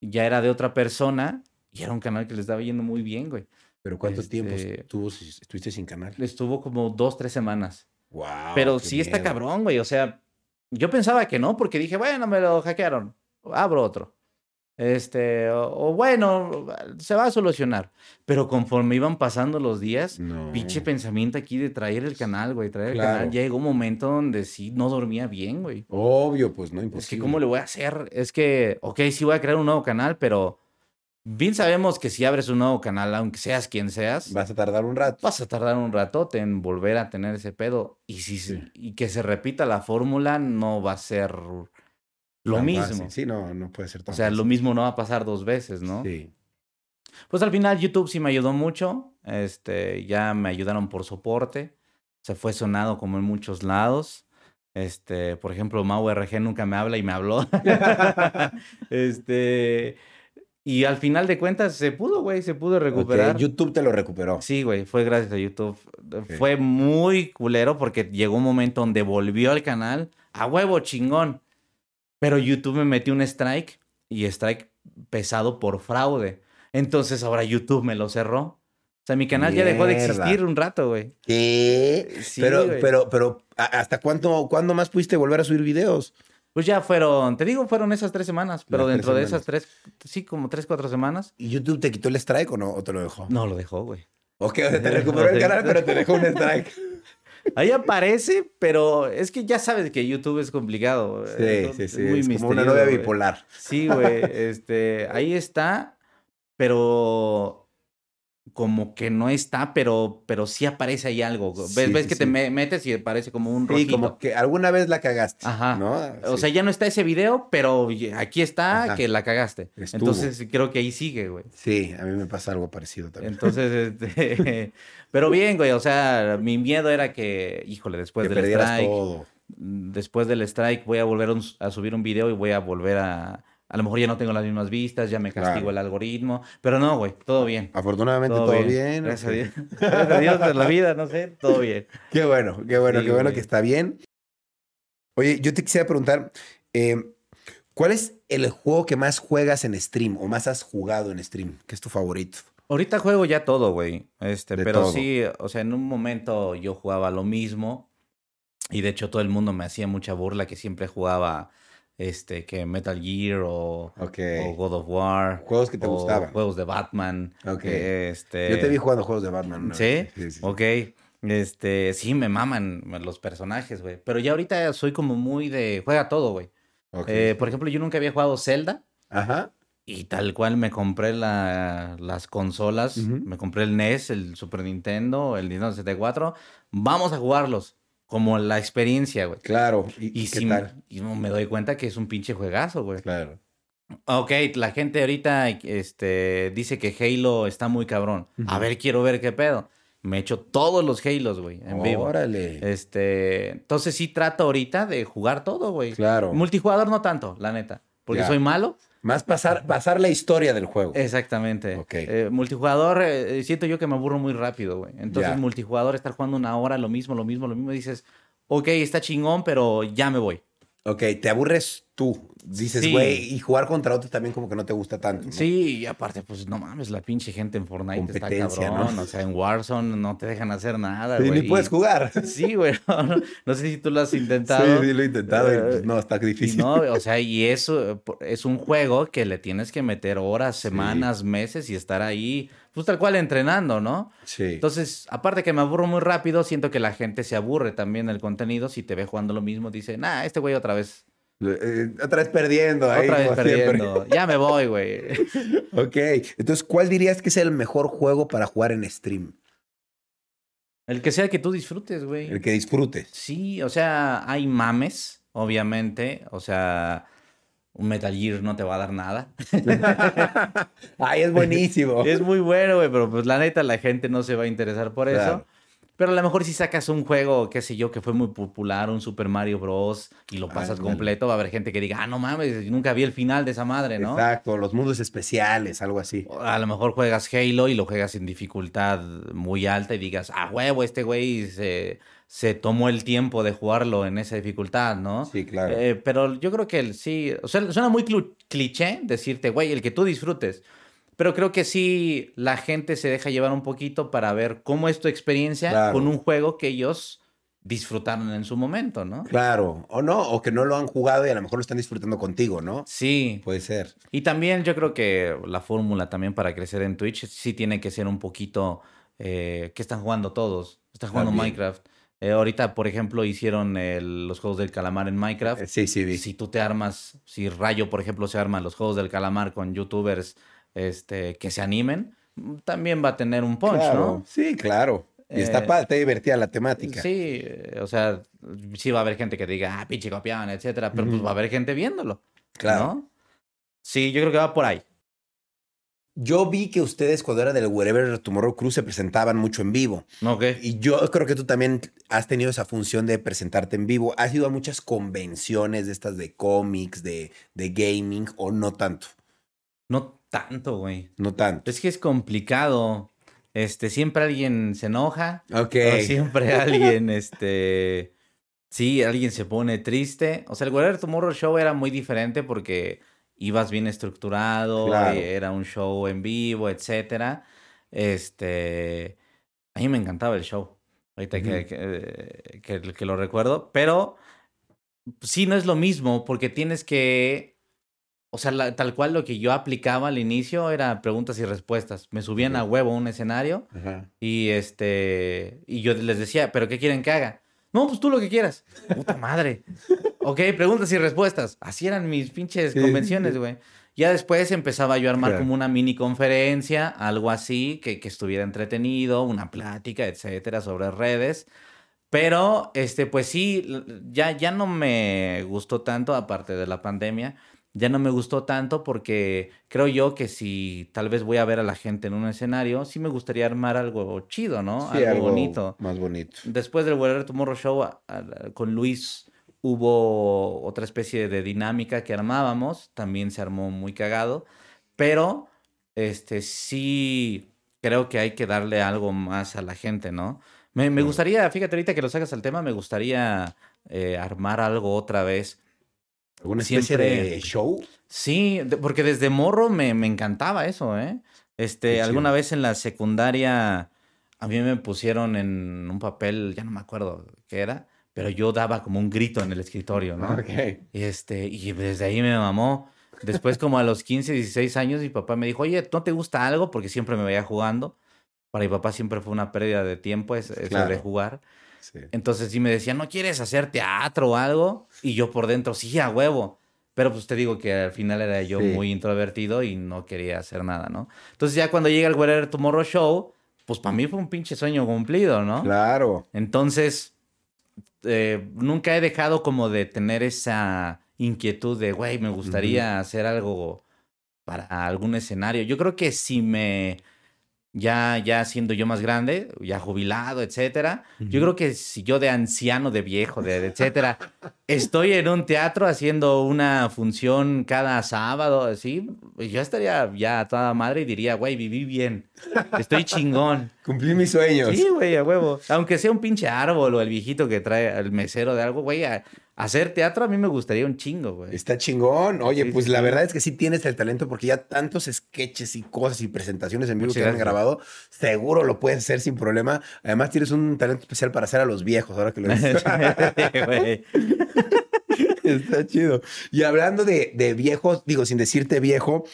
ya era de otra persona y era un canal que le estaba yendo muy bien, güey. Pero ¿cuánto tiempo Este- estuvo- estuviste sin canal? Estuvo como dos, tres semanas. Wow. Pero sí está miedo. cabrón, güey. O sea, yo pensaba que no, porque dije, bueno, me lo hackearon. Abro otro. Este, o, o bueno, se va a solucionar. Pero conforme iban pasando los días, No. pinche pensamiento aquí de traer el canal, güey, traer el Claro. canal. Llegó un momento donde sí no dormía bien, güey. Obvio, pues no Es imposible. que, ¿cómo le voy a hacer? Es que, ok, sí voy a crear un nuevo canal, pero bien sabemos que si abres un nuevo canal, aunque seas quien seas, Vas a tardar un rato. vas a tardar un ratote en volver a tener ese pedo. Y, si, Sí. y que se repita la fórmula no va a ser lo mismo. Sí, no, no puede ser O tan sea, lo mismo no va a pasar dos veces, ¿no? Sí. Pues al final YouTube sí me ayudó mucho. Este, ya me ayudaron por soporte. Se fue sonado como en muchos lados. Este, por ejemplo, Mau RG nunca me habla y me habló. este, y al final de cuentas se pudo, güey, se pudo recuperar. YouTube te lo recuperó. Sí, güey, fue gracias a YouTube. Fue muy culero porque llegó un momento donde volvió al canal a huevo chingón. Pero YouTube me metió un strike y strike pesado por fraude. Entonces ahora YouTube me lo cerró. O sea, mi canal ya dejó de existir un rato, güey. ¿Qué? Sí, pero, güey. pero, pero, ¿a- ¿hasta cuánto, cuándo más pudiste volver a subir videos? Pues ya fueron, te digo, fueron esas tres semanas, pero Las dentro de semanas. esas tres, sí, como tres, cuatro semanas, ¿Y YouTube te quitó el strike o no? ¿O te lo dejó? no lo dejó, güey. Ok, o sea, te recuperó el canal, pero te dejó un strike. Ahí aparece, pero es que ya sabes que YouTube es complicado. Sí, eh, sí, es sí. muy Es como una novia bipolar. Sí, güey, este, ahí está, pero como que no está, pero, pero sí aparece ahí algo. Ves, Sí, ves sí, que sí. te me- metes y aparece como un Sí, rojito. como que alguna vez la cagaste. Ajá. ¿no? O Sí. sea, ya no está ese video, pero aquí está Ajá. que la cagaste. Estuvo. Entonces creo que ahí sigue, güey. Sí, a mí me pasa algo parecido también. Entonces, este, pero bien, güey, o sea, mi miedo era que, híjole, después que del strike, todo. después del strike voy a volver a subir un video y voy a volver a, a lo mejor ya no tengo las mismas vistas, ya me castigo Claro. el algoritmo, pero no, güey, todo bien. Afortunadamente todo, bien. Gracias a Dios. Gracias a Dios por la vida, no sé, todo bien. Qué bueno, qué bueno, Sí, qué bueno güey. que está bien. Oye, yo te quisiera preguntar, eh, ¿cuál es el juego que más juegas en stream o más has jugado en stream? ¿Qué es tu favorito? Ahorita juego ya todo, güey. Este, De pero todo. sí, o sea, en un momento yo jugaba lo mismo. Y de hecho todo el mundo me hacía mucha burla que siempre jugaba este que Metal Gear o, God of War. Juegos que te gustaban. Juegos de Batman. Ok. Este, Yo te vi jugando juegos de Batman. una ¿Sí? Sí, sí. Ok. Este, sí, me maman los personajes, güey. Pero ya ahorita soy como muy de. Juega todo, güey. Eh, por ejemplo, yo nunca había jugado Zelda. Ajá. Y tal cual me compré la- las consolas. Me compré el NES, el Super Nintendo, el Nintendo 64. Vamos a jugarlos. Como la experiencia, güey. Claro. ¿Y, Y qué sí, tal? y me doy cuenta que es un pinche juegazo, güey. Claro. Ok, la gente ahorita este, dice que Halo está muy cabrón. A ver, quiero ver qué pedo. Me echo todos los Halos, güey, en vivo. Órale. Este, entonces sí trato ahorita de jugar todo, güey. Claro. Multijugador no tanto, la neta. Porque Ya. soy malo. Más pasar, pasar la historia del juego. Exactamente. Ok. Eh, multijugador, eh, siento yo que me aburro muy rápido, güey. Entonces, multijugador, estar jugando una hora, lo mismo, lo mismo, lo mismo, dices, ok, está chingón, pero ya me voy. Ok, te aburres tú. Dices, Sí. güey, y jugar contra otros también como que no te gusta tanto. ¿no? Sí, y aparte, pues no mames, la pinche gente en Fortnite está cabrón. ¿no? O sea, en Warzone no te dejan hacer nada, Sí, güey. ni puedes jugar. Sí, güey. No, sé si tú lo has intentado. Sí, sí, lo he intentado y Eh, pues, no, está Y difícil. no, o sea, y eso eh, es un juego que le tienes que meter horas, semanas, meses y estar ahí, pues tal cual entrenando, ¿no? Sí. Entonces, aparte que me aburro muy rápido, siento que la gente se aburre también del contenido. Si te ve jugando lo mismo, dice, nah, este güey otra vez, Eh, otra vez perdiendo. ahí, otra vez siempre. perdiendo. Ya me voy, güey. Ok, entonces, ¿cuál dirías que es el mejor juego para jugar en stream? El que sea que tú disfrutes, güey. El que disfrutes. Sí, o sea, hay mames, obviamente. O sea, un Metal Gear no te va a dar nada. Ay, es buenísimo. es muy bueno, güey, pero pues la neta la gente no se va a interesar por Claro. eso. Pero a lo mejor si sacas un juego, qué sé yo, que fue muy popular, un Super Mario Bros. y lo pasas Ándale. completo, va a haber gente que diga, ah, no mames, nunca vi el final de esa madre, ¿no? Exacto, los mundos especiales, algo así. A lo mejor juegas Halo y lo juegas en dificultad muy alta y digas, ah, huevo, este güey se, se tomó el tiempo de jugarlo en esa dificultad, ¿no? Sí, claro. Eh, pero yo creo que sí, o sea, suena muy cliché decirte, güey, el que tú disfrutes. Pero creo que sí la gente se deja llevar un poquito para ver cómo es tu experiencia Claro. con un juego que ellos disfrutaron en su momento, ¿no? Claro, o no, o que no lo han jugado y a lo mejor lo están disfrutando contigo, ¿no? Sí. Puede ser. Y también yo creo que la fórmula también para crecer en Twitch sí tiene que ser un poquito eh, que están jugando todos. Están jugando También. Minecraft. Eh, ahorita, por ejemplo, hicieron el- los juegos del calamar en Minecraft. Eh, Sí, sí, vi. Si tú te armas, si Rayo, por ejemplo, se arma los juegos del calamar con youtubers este, que se animen, mm, también va a tener un punch, claro. ¿no? Sí, claro. Y está Eh, padre, está divertida la temática. Sí, eh, o sea, sí va a haber gente que diga, ah, pinche copión, etcétera, pero pues va a haber gente viéndolo. Claro. ¿no? Sí, yo creo que va por ahí. Yo vi que ustedes cuando era del Wherever Tomorrow Crew se presentaban mucho en vivo. Ok. Y yo creo que tú también has tenido esa función de presentarte en vivo. ¿Has ido a muchas convenciones de estas de cómics, de, de gaming o no tanto? No tanto, güey. No tanto. Es que es complicado. Este, siempre alguien se enoja. Ok. O siempre alguien, este. Sí, alguien se pone triste. O sea, el Whatever Tomorrow Show era muy diferente porque ibas bien estructurado, Claro. eh, era un show en vivo, etcétera. este, a mí me encantaba el show. Ahorita que, que, que, que lo recuerdo, pero sí no es lo mismo porque tienes que o sea, tal cual lo que yo aplicaba al inicio era preguntas y respuestas. Me subían a huevo a un escenario y este y yo les decía, ¿pero qué quieren que haga? No, pues tú lo que quieras. Puta madre. ok, preguntas y respuestas. Así eran mis pinches convenciones, güey. Ya después empezaba yo a armar como una mini conferencia, algo así, que, que, estuviera entretenido, una plática, etcétera, sobre redes. Pero, este, pues sí, ya, ya no me gustó tanto, aparte de la pandemia ya no me gustó tanto porque creo yo que si tal vez voy a ver a la gente en un escenario, sí me gustaría armar algo chido, ¿no? algo, bonito. Más bonito. Después del Whatever Tomorrow Show con Luis hubo otra especie de dinámica que armábamos, también se armó muy cagado, pero este sí creo que hay que darle algo más a la gente, ¿no? Me, me gustaría, fíjate ahorita que lo sacas al tema, me gustaría eh, armar algo otra vez ¿Alguna especie de show? Sí, porque desde morro me, encantaba eso, ¿eh? Este, alguna vez en la secundaria a mí me pusieron en un papel, ya no me acuerdo qué era, pero yo daba como un grito en el escritorio, ¿no? Ok. Y, este, y desde ahí me mamó. Después, como a los 15, 16 años, mi papá me dijo, oye, ¿no te gusta algo? Porque siempre me veía jugando. Para mi papá siempre fue una pérdida de tiempo eso de jugar. Entonces sí me decía, ¿no quieres hacer teatro o algo? Y yo por dentro, sí, a huevo. Pero pues te digo que al final era yo muy introvertido y no quería hacer nada, ¿no? Entonces ya cuando llega el Whatever Tomorrow Show, pues para mí fue un pinche sueño cumplido, ¿no? Claro. Entonces, eh, nunca he dejado como de tener esa inquietud de, güey, me gustaría hacer algo para algún escenario. Yo creo que si me ya, ya siendo yo más grande, ya jubilado, etcétera. Yo creo que si yo de anciano, de viejo, de etcétera, estoy en un teatro haciendo una función cada sábado, así, pues yo estaría ya a toda madre y diría, güey, viví bien, estoy chingón. Cumplí mis sueños. Sí, güey, a huevo. Aunque sea un pinche árbol o el viejito que trae el mesero de algo, güey, Hacer teatro a mí me gustaría un chingo, güey. Está chingón. Oye, pues la verdad es que sí tienes el talento porque ya tantos sketches y cosas y presentaciones en vivo que han grabado, seguro lo puedes hacer sin problema. Además tienes un talento especial para hacer a los viejos, ahora que lo dices. Está chido. Y hablando de, de, viejos, digo, sin decirte viejo,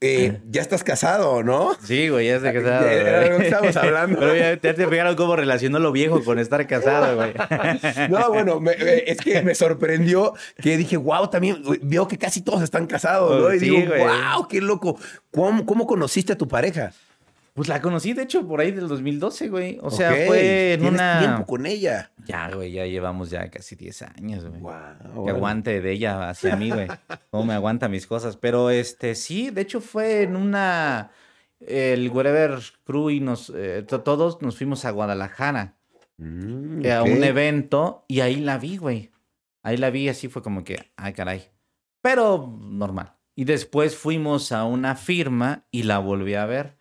eh, ya estás casado, ¿no? Sí, güey, ya estoy casado. Ya, estamos hablando. Pero ya te, te pegaron como relacionó lo viejo con estar casado, güey. No, bueno, es que me sorprendió que dije, wow, también veo que casi todos están casados, ¿no? Y digo, wow, qué loco. ¿Cómo, ¿Cómo conociste a tu pareja? Pues la conocí, de hecho, por ahí del 2012, güey. O sea, fue en una... tiempo con ella? Ya, güey, ya llevamos ya casi 10 años, güey. Wow. Que aguante de ella hacia mí, güey. Cómo me aguanta mis cosas. Pero, este, sí, de hecho fue en una... El Wherever Crew y nos... Eh, todos nos fuimos a Guadalajara. Mm, a un evento y ahí la vi, güey. Ahí la vi así fue como que, ay, caray. Pero normal. Y después fuimos a una firma y la volví a ver.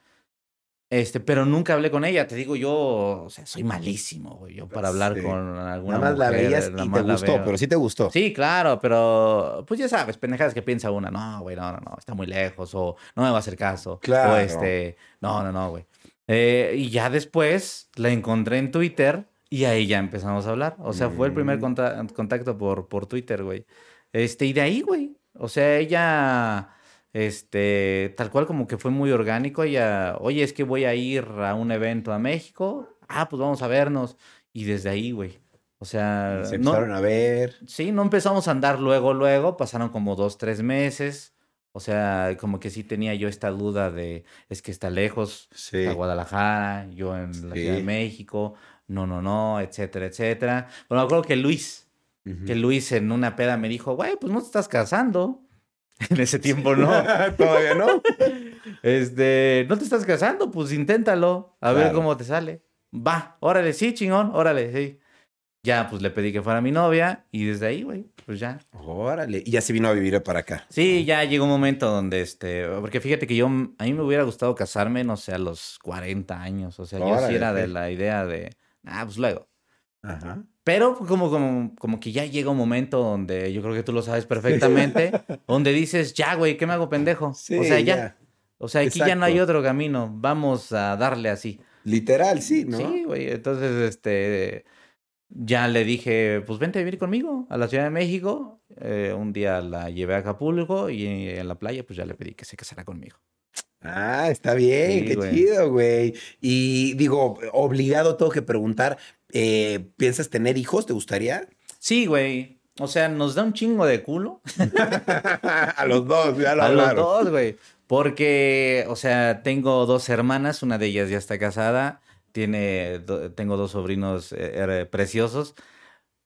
Este, pero nunca hablé con ella. Te digo, yo, o sea, soy malísimo, güey, yo para hablar con alguna Nada más la veías y te gustó, pero sí te gustó. Sí, claro, pero pues ya sabes, pendejadas que piensa una, no, güey, no, no, no, está muy lejos, o no me va a hacer caso. Claro. O este, no, no, no, güey. Eh, y ya después la encontré en Twitter y ahí ya empezamos a hablar. O sea, fue el primer mm. contacto por, por Twitter, güey. Este, y de ahí, güey. O sea, ella este, tal cual como que fue muy orgánico. Ella, oye, es que voy a ir a un evento a México. Ah, pues vamos a vernos. Y desde ahí, güey. O sea. Se empezaron a ver. Sí, no empezamos a andar luego, luego. Pasaron como dos, tres meses. O sea, como que sí tenía yo esta duda de, es que está lejos, a Guadalajara, yo en la Ciudad de México, no, no, no, etcétera, etcétera. Bueno, me acuerdo que Luis, que Luis en una peda me dijo, güey, pues no te estás casando. En ese tiempo no. Todavía no. Este, no te estás casando, pues inténtalo, a ver cómo te sale. Va, órale, sí, chingón, órale, sí. Ya, pues le pedí que fuera mi novia y desde ahí, güey, pues ya. Órale, y ya se vino a vivir para acá. Sí, ya llegó un momento donde, este, porque fíjate que yo, a mí me hubiera gustado casarme, no sé, a los 40 años, o sea, yo sí era de la idea de, ah, pues luego. Ajá. Pero como, como, como que ya llega un momento donde yo creo que tú lo sabes perfectamente, donde dices, ya, güey, ¿qué me hago pendejo? o sea, ya. O sea, aquí ya no hay otro camino. Vamos a darle así. Literal, sí, ¿no? Sí, güey. Entonces, este. Ya le dije, pues vente a vivir conmigo a la Ciudad de México. Eh, un día la llevé a Acapulco y en la playa, pues ya le pedí que se casara conmigo. Ah, está bien, Sí, qué güey. chido, güey. Y digo, obligado tengo que preguntar, eh, ¿piensas tener hijos? ¿Te gustaría? Sí, güey. O sea, nos da un chingo de culo. a los dos, ya lo A los dos, güey. Porque, o sea, tengo dos hermanas, una de ellas ya está casada, tiene, do- tengo dos sobrinos eh, eh, preciosos,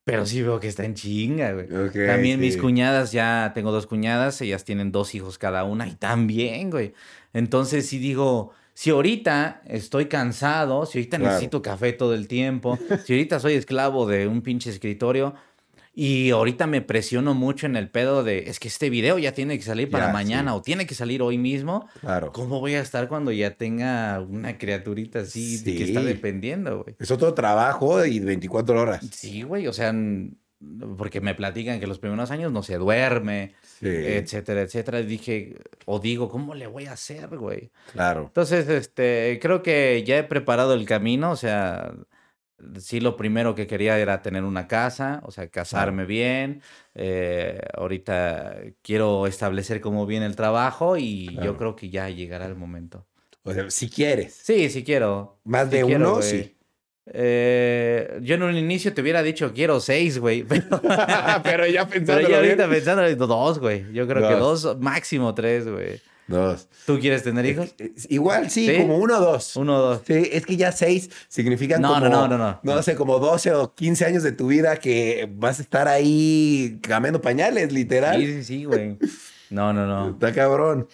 pero sí veo que está en chinga, güey. También mis cuñadas, ya tengo dos cuñadas, ellas tienen dos hijos cada una y también, güey. Entonces sí digo, si ahorita estoy cansado, si ahorita Claro. necesito café todo el tiempo, si ahorita soy esclavo de un pinche escritorio, y ahorita me presiono mucho en el pedo de, es que este video ya tiene que salir para Ya, mañana sí. o tiene que salir hoy mismo. Claro. ¿Cómo voy a estar cuando ya tenga una criaturita así de que está Sí. dependiendo, güey? Es otro trabajo y 24 horas. Sí, güey, o sea, porque me platican que los primeros años no se duerme, Sí, etcétera, etcétera. Y dije, o digo, ¿cómo le voy a hacer, güey? claro. Entonces, este, creo que ya he preparado el camino, o sea, sí lo primero que quería era tener una casa, o sea, casarme bien. eh, ahorita quiero establecer cómo viene el trabajo y Claro. yo creo que ya llegará el momento. O sea, si quieres. Sí, sí quiero. Más de quiero, uno, güey. sí. Eh, yo en un inicio te hubiera dicho quiero seis, güey. Pero, Pero ya pero pensándolo ya ahorita bien. pensando, dos, güey. Yo creo que Dos. dos, máximo tres, güey. Dos. ¿Tú quieres tener hijos? Igual, sí, ¿Sí? como uno o dos. Uno o dos. Sí, es que ya seis significan No, como, no, no, no, no. sé, como 12 o 15 años de tu vida que vas a estar ahí cambiando pañales, literal. Sí, sí, sí, güey. No, no, no. Está cabrón.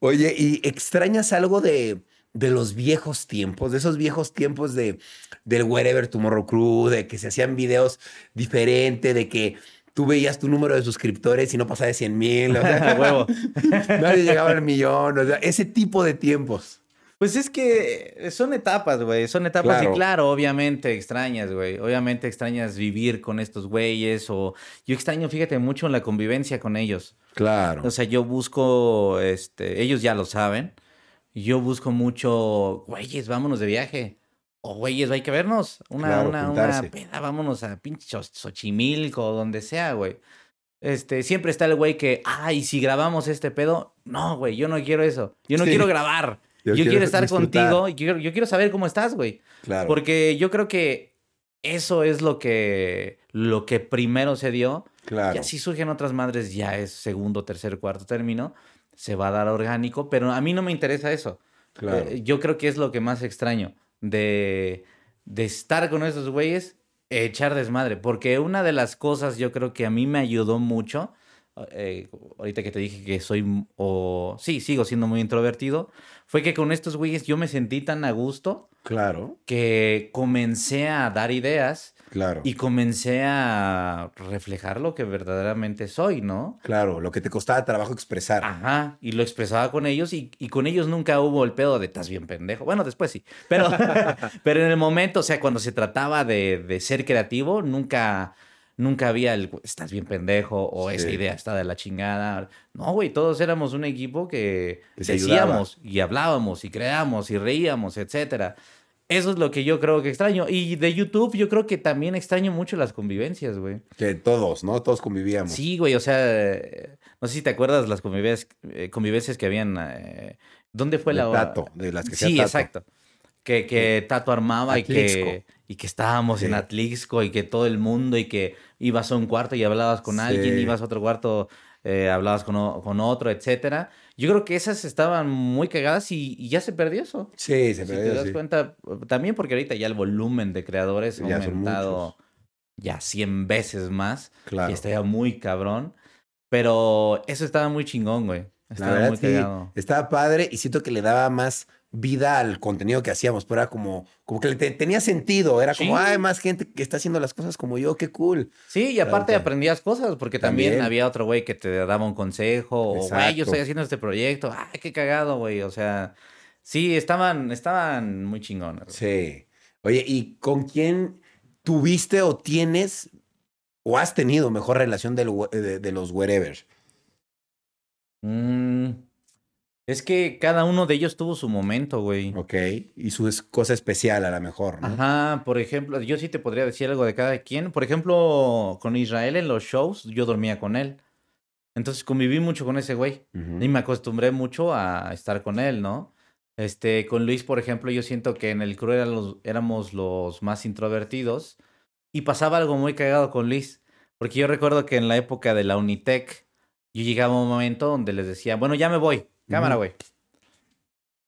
Oye, ¿y extrañas algo de, de los viejos tiempos? De esos viejos tiempos de, del Wherever Tomorrow Crew, de que se hacían videos diferente, de que tú veías tu número de suscriptores y no pasaba de 100 mil, o sea, huevo. nadie llegaba al millón, o sea, ese tipo de tiempos. Pues es que son etapas, güey. Son etapas Claro. y claro, obviamente extrañas, güey. Obviamente extrañas vivir con estos güeyes o yo extraño, fíjate, mucho la convivencia con ellos. Claro. O sea, yo busco, este, ellos ya lo saben. Yo busco mucho, güeyes, vámonos de viaje. O güeyes, hay que vernos. Una, Claro, una, una peda, vámonos a pinche Xo- Xochimilco o donde sea, güey. Este, siempre está el güey que, ay, si grabamos este pedo, no, güey, yo no quiero eso. Yo no Sí. quiero grabar. Yo Yo, quiero quiero, estar disfrutar. contigo. y Yo, yo quiero saber cómo estás, güey. claro. Porque yo creo que eso es lo que, lo que primero se dio. claro. Y así surgen otras madres, ya es segundo, tercer, cuarto término. Se va a dar orgánico, pero a mí no me interesa eso. Claro. Eh, yo creo que es lo que más extraño de, de estar con esos güeyes, echar desmadre. Porque una de las cosas yo creo que a mí me ayudó mucho, eh, ahorita que te dije que soy, o sí, sigo siendo muy introvertido, fue que con estos güeyes yo me sentí tan a gusto Claro. que comencé a dar ideas Claro. y comencé a reflejar lo que verdaderamente soy, ¿no? Claro, lo que te costaba trabajo expresar. Ajá, y lo expresaba con ellos y, y con ellos nunca hubo el pedo de estás bien pendejo. Bueno, después sí, pero, pero en el momento, o sea, cuando se trataba de, de ser creativo, nunca, nunca había el estás bien pendejo o esa idea está de la chingada. No, güey, todos éramos un equipo que Que se ayudaba. decíamos y hablábamos y creamos y reíamos, etcétera. Eso es lo que yo creo que extraño. Y de YouTube yo creo que también extraño mucho las convivencias, güey. Que todos, ¿no? Todos convivíamos. Sí, güey, o sea, no sé si te acuerdas las convivencias, eh, convivencias que habían. eh, ¿Dónde fue De la Tato, de las que Sí, Tato. exacto. Que, que Tato armaba y Atlixco. que, y que estábamos en Sí. Atlixco y que todo el mundo y que ibas a un cuarto y hablabas con Sí. alguien, ibas a otro cuarto, eh, hablabas con, con otro, etcétera. Yo creo que esas estaban muy cagadas y, y ya se perdió eso. Sí, se Si me te das cuenta, también porque ahorita ya el volumen de creadores ha aumentado ya 100 veces más. Claro. Y está ya muy cabrón. Pero eso estaba muy chingón, güey. La Estaba verdad, muy sí, cagado. estaba padre y siento que le daba más vida al contenido que hacíamos. Pero era como, como que te- tenía sentido. Era como, Sí. hay más gente que está haciendo las cosas como yo, qué cool. Sí, y aparte Claro. aprendías cosas, porque también, También. había otro güey que te daba un consejo, o güey, yo estoy haciendo este proyecto, ay, qué cagado, güey. O sea, sí, estaban, estaban muy chingones. Sí. Oye, ¿y con quién tuviste o tienes o has tenido mejor relación del we- de, de los wherever? Mm, Es que cada uno de ellos tuvo su momento, güey. Ok. Y su es- cosa especial a lo mejor, ¿no? Ajá, por ejemplo, yo sí te podría decir algo de cada quien. Por ejemplo, con Israel en los shows, yo dormía con él. Entonces conviví mucho con ese güey. Y me acostumbré mucho a estar con él, ¿no? Este, con Luis, por ejemplo, yo siento que en el crew eran los- éramos los más introvertidos. Y pasaba algo muy cagado con Luis. Porque yo recuerdo que en la época de la Unitec, yo llegaba a un momento donde les decía, bueno, ya me voy, cámara, güey.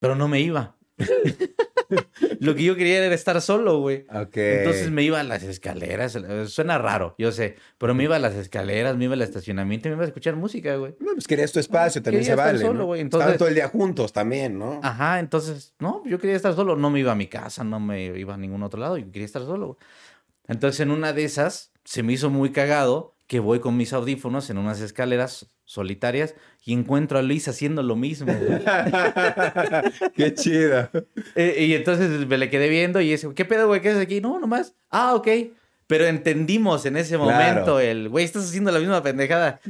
Pero no me iba. Lo que yo quería era estar solo, güey. Ok. Entonces me iba a las escaleras. Suena raro, yo sé. Pero me iba a las escaleras, me iba al estacionamiento me iba a escuchar música, güey. No, pues querías tu espacio, también Quería se estar vale. solo, Estaban todo el día juntos también, ¿no? Ajá, entonces, no, yo quería estar solo. No me iba a mi casa, no me iba a ningún otro lado. Yo quería estar solo. güey. Entonces, en una de esas, se me hizo muy cagado que voy con mis audífonos en unas escaleras solitarias y encuentro a Luis haciendo lo mismo. güey. Qué chido. Eh, y entonces me le quedé viendo y dice, ¿qué pedo, güey? ¿Qué haces aquí? No, nomás. Ah, ok. Pero entendimos en ese Claro. momento el, güey, estás haciendo la misma pendejada.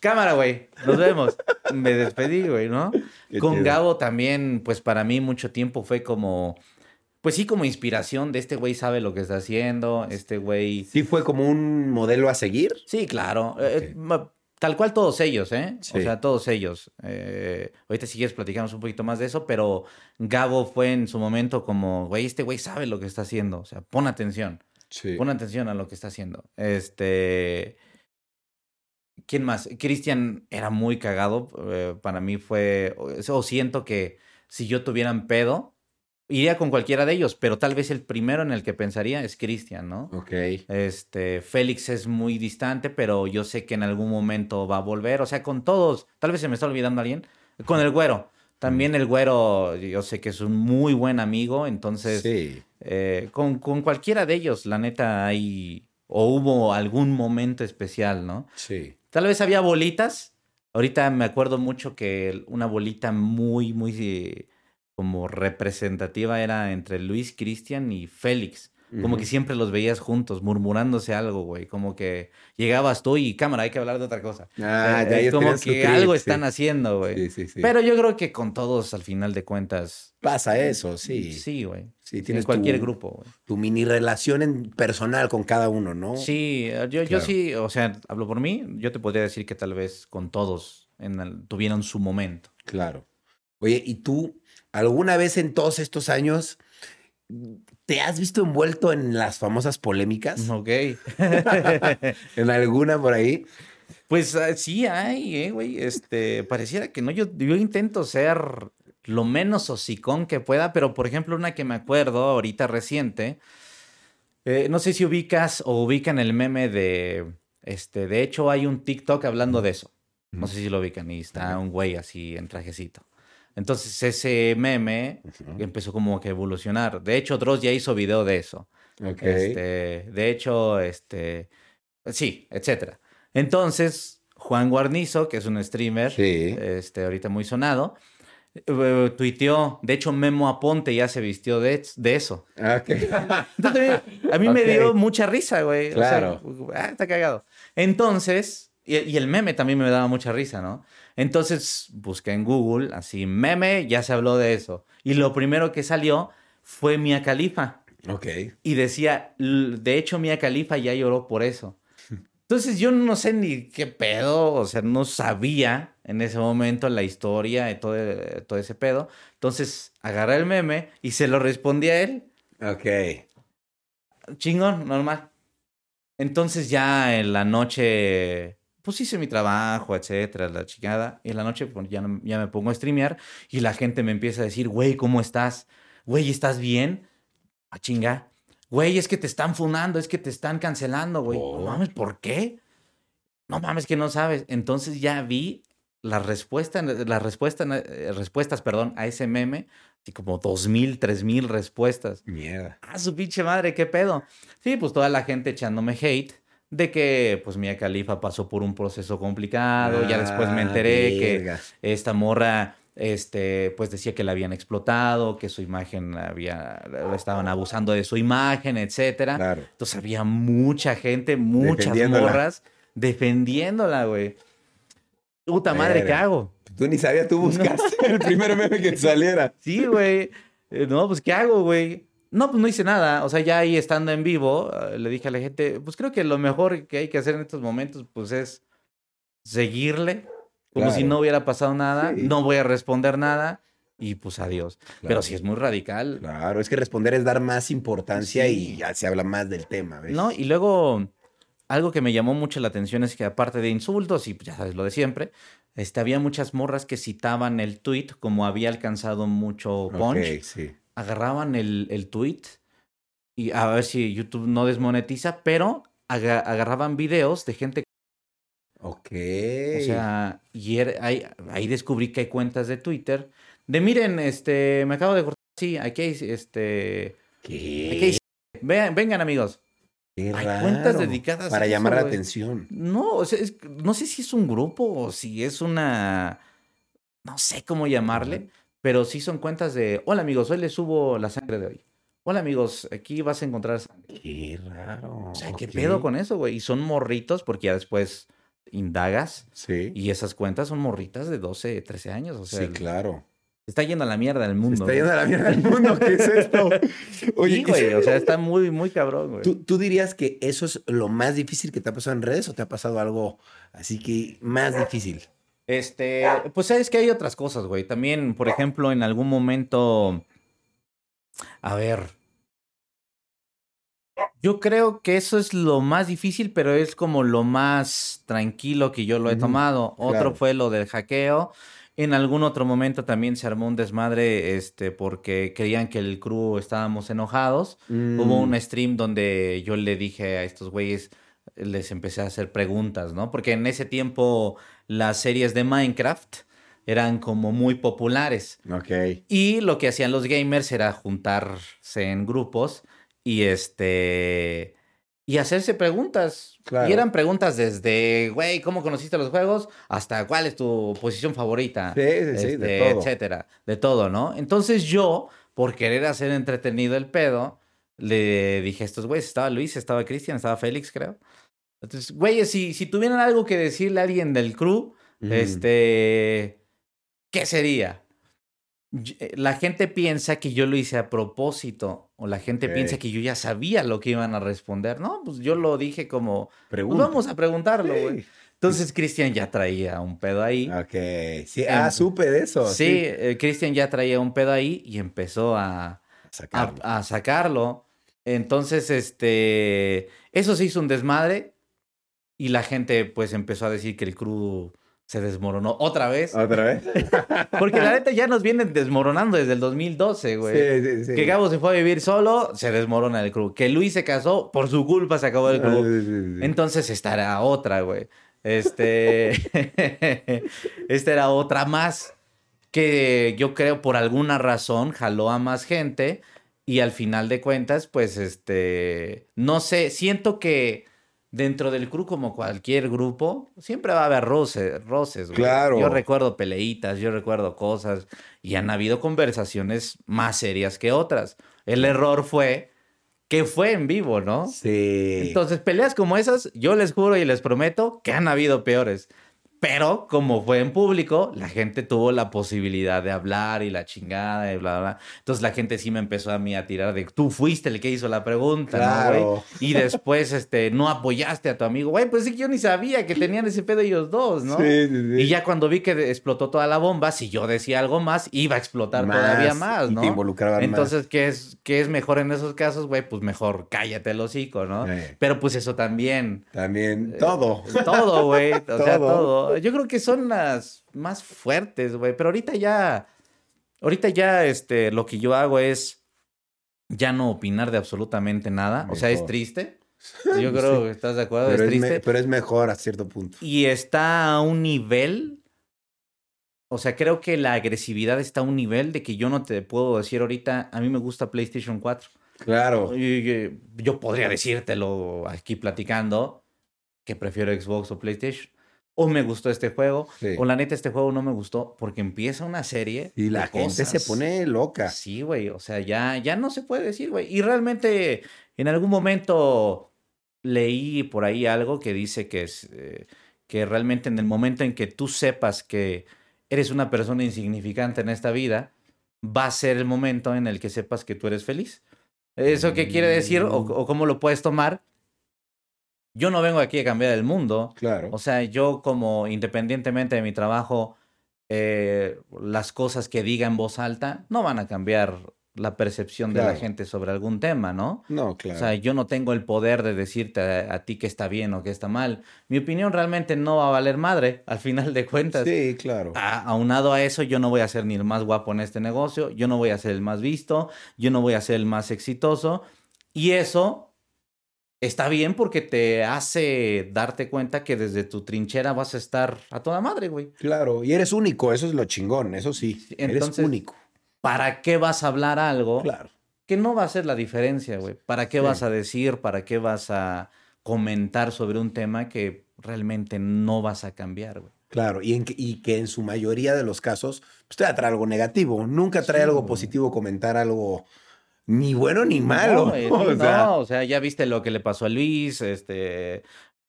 Cámara, güey. Nos vemos. Me despedí, güey, ¿no? Qué Con chido. Gabo también, pues para mí mucho tiempo fue como, pues sí, como inspiración de este güey sabe lo que está haciendo, este güey... Sí fue como un modelo a seguir. Sí, claro. eh, ma- tal cual todos ellos, ¿eh? Sí. O sea, todos ellos. Eh, ahorita si quieres platicamos un poquito más de eso, pero Gabo fue en su momento como, güey, este güey sabe lo que está haciendo. O sea, pon atención. Sí. Pon atención a lo que está haciendo. Este. ¿Quién más? Cristian era muy cagado. eh, para mí fue. O, siento que si yo tuviera un pedo, iría con cualquiera de ellos, pero tal vez el primero en el que pensaría es Cristian, ¿no? Ok. Este, Félix es muy distante, pero yo sé que en algún momento va a volver. O sea, con todos, tal vez se me está olvidando alguien. Con el güero. También el güero, yo sé que es un muy buen amigo, entonces Sí. eh, con, con cualquiera de ellos, la neta, hay o hubo algún momento especial, ¿no? Sí. Tal vez había bolitas. Ahorita me acuerdo mucho que una bolita muy, muy eh, como representativa era entre Luis, Cristian y Félix. Como que siempre los veías juntos, murmurándose algo, güey. Como que llegabas tú y cámara, hay que hablar de otra cosa. Ah, Eh, ya, eh, como que trip, algo sí. están haciendo, güey. Sí, sí, sí. Pero yo creo que con todos, al final de cuentas. Pasa eso, sí. Sí, Sí, güey. Sí, en tienes cualquier tu- grupo, güey. tu mini relación en personal con cada uno, ¿no? Sí, yo, yo sí, o sea, hablo por mí, yo te podría decir que tal vez con todos en el- tuvieron su momento. Claro. Oye, ¿y tú alguna vez en todos estos años te has visto envuelto en las famosas polémicas? Ok. ¿En alguna por ahí? pues ah, sí hay, eh, güey. Este, pareciera que no, yo, yo intento ser lo menos hocicón que pueda, pero por ejemplo, una que me acuerdo ahorita reciente, eh, no sé si ubicas o ubican el meme de, este, de hecho hay un TikTok hablando de eso. No sé si lo ubican y está un güey así en trajecito. Entonces ese meme Ujú. empezó como que a evolucionar. De hecho, Dross ya hizo video de eso. Ok. Este, de hecho, este, sí, etcétera. Entonces, Juan Guarnizo, que es un streamer, Sí. este, ahorita muy sonado, eh, tuiteó, de hecho, Memo Aponte ya se vistió de, de eso. Ah, ok. Entonces, a mí me Ok. dio mucha risa, güey. O sea, Claro. ah, está cagado. Entonces, y, y el meme también me daba mucha risa, ¿no? Entonces, busqué en Google, así, meme, ya se habló de eso. Y lo primero que salió fue Mia Khalifa. ok. Y decía, "L- de hecho, Mia Khalifa ya lloró por eso. Entonces yo no sé ni qué pedo, o sea, no sabía en ese momento la historia y todo, todo ese pedo. Entonces agarré el meme y se lo respondí a él. Ok. Chingón, normal. Entonces ya en la noche, pues hice mi trabajo, etcétera, la chingada. Y en la noche pues, ya, ya me pongo a streamear y la gente me empieza a decir, güey, ¿cómo estás? Güey, ¿estás bien? A chinga. Güey, es que te están funando, es que te están cancelando, güey. Oh. No mames, ¿por qué? No mames, que no sabes. Entonces ya vi la respuesta, las respuestas, respuestas, perdón, a ese meme, así como dos mil, tres mil respuestas. Mierda. Ah, su pinche madre, qué pedo. Sí, pues toda la gente echándome hate de que pues Mia Khalifa pasó por un proceso complicado. ya después me Ah, enteré que esta morra este pues decía que la habían explotado, que su imagen había estaban abusando de su imagen, etcétera. Claro. Entonces había mucha gente, muchas morras defendiéndola, güey. Puta madre, ¿qué hago? Tú ni sabías, tú buscaste el primer meme que te saliera. Sí, güey. Eh, no, pues, ¿qué hago, güey? No, pues no hice nada. O sea, ya ahí estando en vivo, eh, le dije a la gente, pues creo que lo mejor que hay que hacer en estos momentos, pues es seguirle, como si no hubiera pasado nada, Sí. no voy a responder nada y pues adiós. Pero sí es muy radical. Claro, es que responder es dar más importancia Sí. y ya se habla más del tema, ¿ves? ¿No? Y luego, algo que me llamó mucho la atención es que aparte de insultos, y ya sabes lo de siempre, este, había muchas morras que citaban el tweet como había alcanzado mucho punch. Sí. Agarraban el, el tweet y a ver si YouTube no desmonetiza, pero aga- agarraban videos de gente, Ok. o sea, y ahí, ahí descubrí que hay cuentas de Twitter de miren, este, me acabo de cortar, sí, aquí hay, este, ¿Qué? aquí hay, vean, vengan amigos. Qué hay cuentas raro. dedicadas a Para eso, llamar la atención. No, o sea, es- no sé si es un grupo o si es una, no sé cómo llamarle, pero sí son cuentas de, hola amigos, hoy les subo la sangre de hoy. Hola amigos, aquí vas a encontrar sangre. Qué raro. O sea, ¿qué pedo con eso, güey? Y son morritos porque ya después indagas Sí. y esas cuentas son morritas de 12, 13 años. O sea, sí, el- claro. se está yendo a la mierda el Se mundo. está yendo a la mierda del mundo. ¿Qué es esto? Sí, güey, o sea, está muy, muy cabrón, güey. ¿tú, tú dirías que eso es lo más difícil que te ha pasado en redes o te ha pasado algo así que más difícil? Este, pues sabes que hay otras cosas, güey. También, por ejemplo, en algún momento, a ver, yo creo que eso es lo más difícil, pero es como lo más tranquilo que yo lo he tomado. Otro claro. fue lo del hackeo. En algún otro momento también se armó un desmadre, este, porque creían que el crew estábamos enojados. Hubo Mm, un stream donde yo le dije a estos güeyes, les empecé a hacer preguntas, ¿no? Porque en ese tiempo las series de Minecraft eran como muy populares. Ok. Y lo que hacían los gamers era juntarse en grupos y este. Y hacerse preguntas. Claro. Y eran preguntas desde, güey, ¿cómo conociste los juegos? Hasta cuál es tu posición favorita. Sí, sí, sí, de este, todo. Etcétera. De todo, ¿no? Entonces yo, por querer hacer entretenido el pedo, le dije a estos güeyes, estaba Luis, estaba Cristian, estaba Félix, creo. Entonces, güeyes, si, si tuvieran algo que decirle a alguien del crew, este, ¿qué sería? Eh, La gente piensa que yo lo hice a propósito, o la gente piensa que yo ya sabía lo que iban a responder. No, pues yo lo dije como, pues vamos a preguntarlo, güey. Sí. Entonces Cristian ya traía un pedo ahí. Ok. Sí, ah, supe de eso. Sí, eh, Cristian ya traía un pedo ahí y empezó a, a, Sacarlo. a sacarlo. Entonces, este, eso se hizo un desmadre y la gente pues empezó a decir que el crew se desmoronó otra vez. ¿Otra vez? Porque la neta ya nos vienen desmoronando desde el 2012, güey. Sí, sí, sí. Que Gabo se fue a vivir solo, se desmorona el crew. Que Luis se casó, por su culpa se acabó el Ah, crew. sí, sí, sí. Entonces esta era otra, güey. Este. esta era otra más. Que yo creo por alguna razón jaló a más gente. Y al final de cuentas, pues este. No sé, siento que dentro del crew, como cualquier grupo, siempre va a haber roces, roces, güey. Claro. Yo recuerdo peleitas, yo recuerdo cosas. Y han habido conversaciones más serias que otras. El error fue que fue en vivo, ¿no? Sí. Entonces, peleas como esas, yo les juro y les prometo que han habido peores. Pero como fue en público, la gente tuvo la posibilidad de hablar y la chingada y bla, bla, bla. Entonces la gente sí me empezó a mí a tirar de, tú fuiste el que hizo la pregunta, ¿no, güey? Y después, este, no apoyaste a tu amigo. Güey, pues sí que yo ni sabía que tenían ese pedo ellos dos, ¿no? Sí, sí, sí. Y ya cuando vi que explotó toda la bomba, si yo decía algo más, iba a explotar todavía más, y ¿no? te involucraban Entonces, ¿qué es, ¿qué es mejor en esos casos, güey? Pues mejor cállate el hocico, ¿no? Sí. Pero pues eso también. más. También todo. Todo, güey. O sea, Todo. Yo creo que son las más fuertes, güey. Pero ahorita ya. Ahorita ya, este, lo que yo hago es ya no opinar de absolutamente nada. O sea, es triste. Yo creo que estás de acuerdo, Pero es es, me- triste. pero es mejor a cierto punto. Y está a un nivel. O sea, creo que la agresividad está a un nivel de que yo no te puedo decir ahorita, a mí me gusta PlayStation 4. Claro. Y, yo podría decírtelo aquí platicando que prefiero Xbox o PlayStation. O me gustó este juego, Sí. o la neta este juego no me gustó porque empieza una serie. Y la gente se pone loca. Sí, güey, o sea, ya, ya no se puede decir, güey. Y realmente en algún momento leí por ahí algo que dice que es eh, que realmente en el momento en que tú sepas que eres una persona insignificante en esta vida, va a ser el momento en el que sepas que tú eres feliz. ¿Eso qué quiere decir o, Mm. o cómo lo puedes tomar? Yo no vengo aquí a cambiar el mundo. Claro. O sea, yo como independientemente de mi trabajo, eh, las cosas que diga en voz alta no van a cambiar la percepción de la gente sobre algún tema, ¿no? no, claro. O sea, yo no tengo el poder de decirte a, a ti que está bien o que está mal. Mi opinión realmente no va a valer madre, al final de cuentas. sí, claro. A- aunado a eso, yo no voy a ser ni el más guapo en este negocio, yo no voy a ser el más visto, yo no voy a ser el más exitoso. Y eso está bien porque te hace darte cuenta que desde tu trinchera vas a estar a toda madre, güey. Claro. Y eres único, eso es lo chingón, eso sí. entonces- eres único. ¿Para qué vas a hablar algo Claro. que no va a ser la diferencia, güey? ¿Para qué Sí. vas a decir, para qué vas a comentar sobre un tema que realmente no vas a cambiar, güey? Claro, y, en que, y que en su mayoría de los casos, pues te va a traer algo negativo. Nunca trae Sí, algo güey. positivo comentar algo ni bueno ni malo. No, o sí, sea, no, o sea, ya viste lo que le pasó a Luis, este,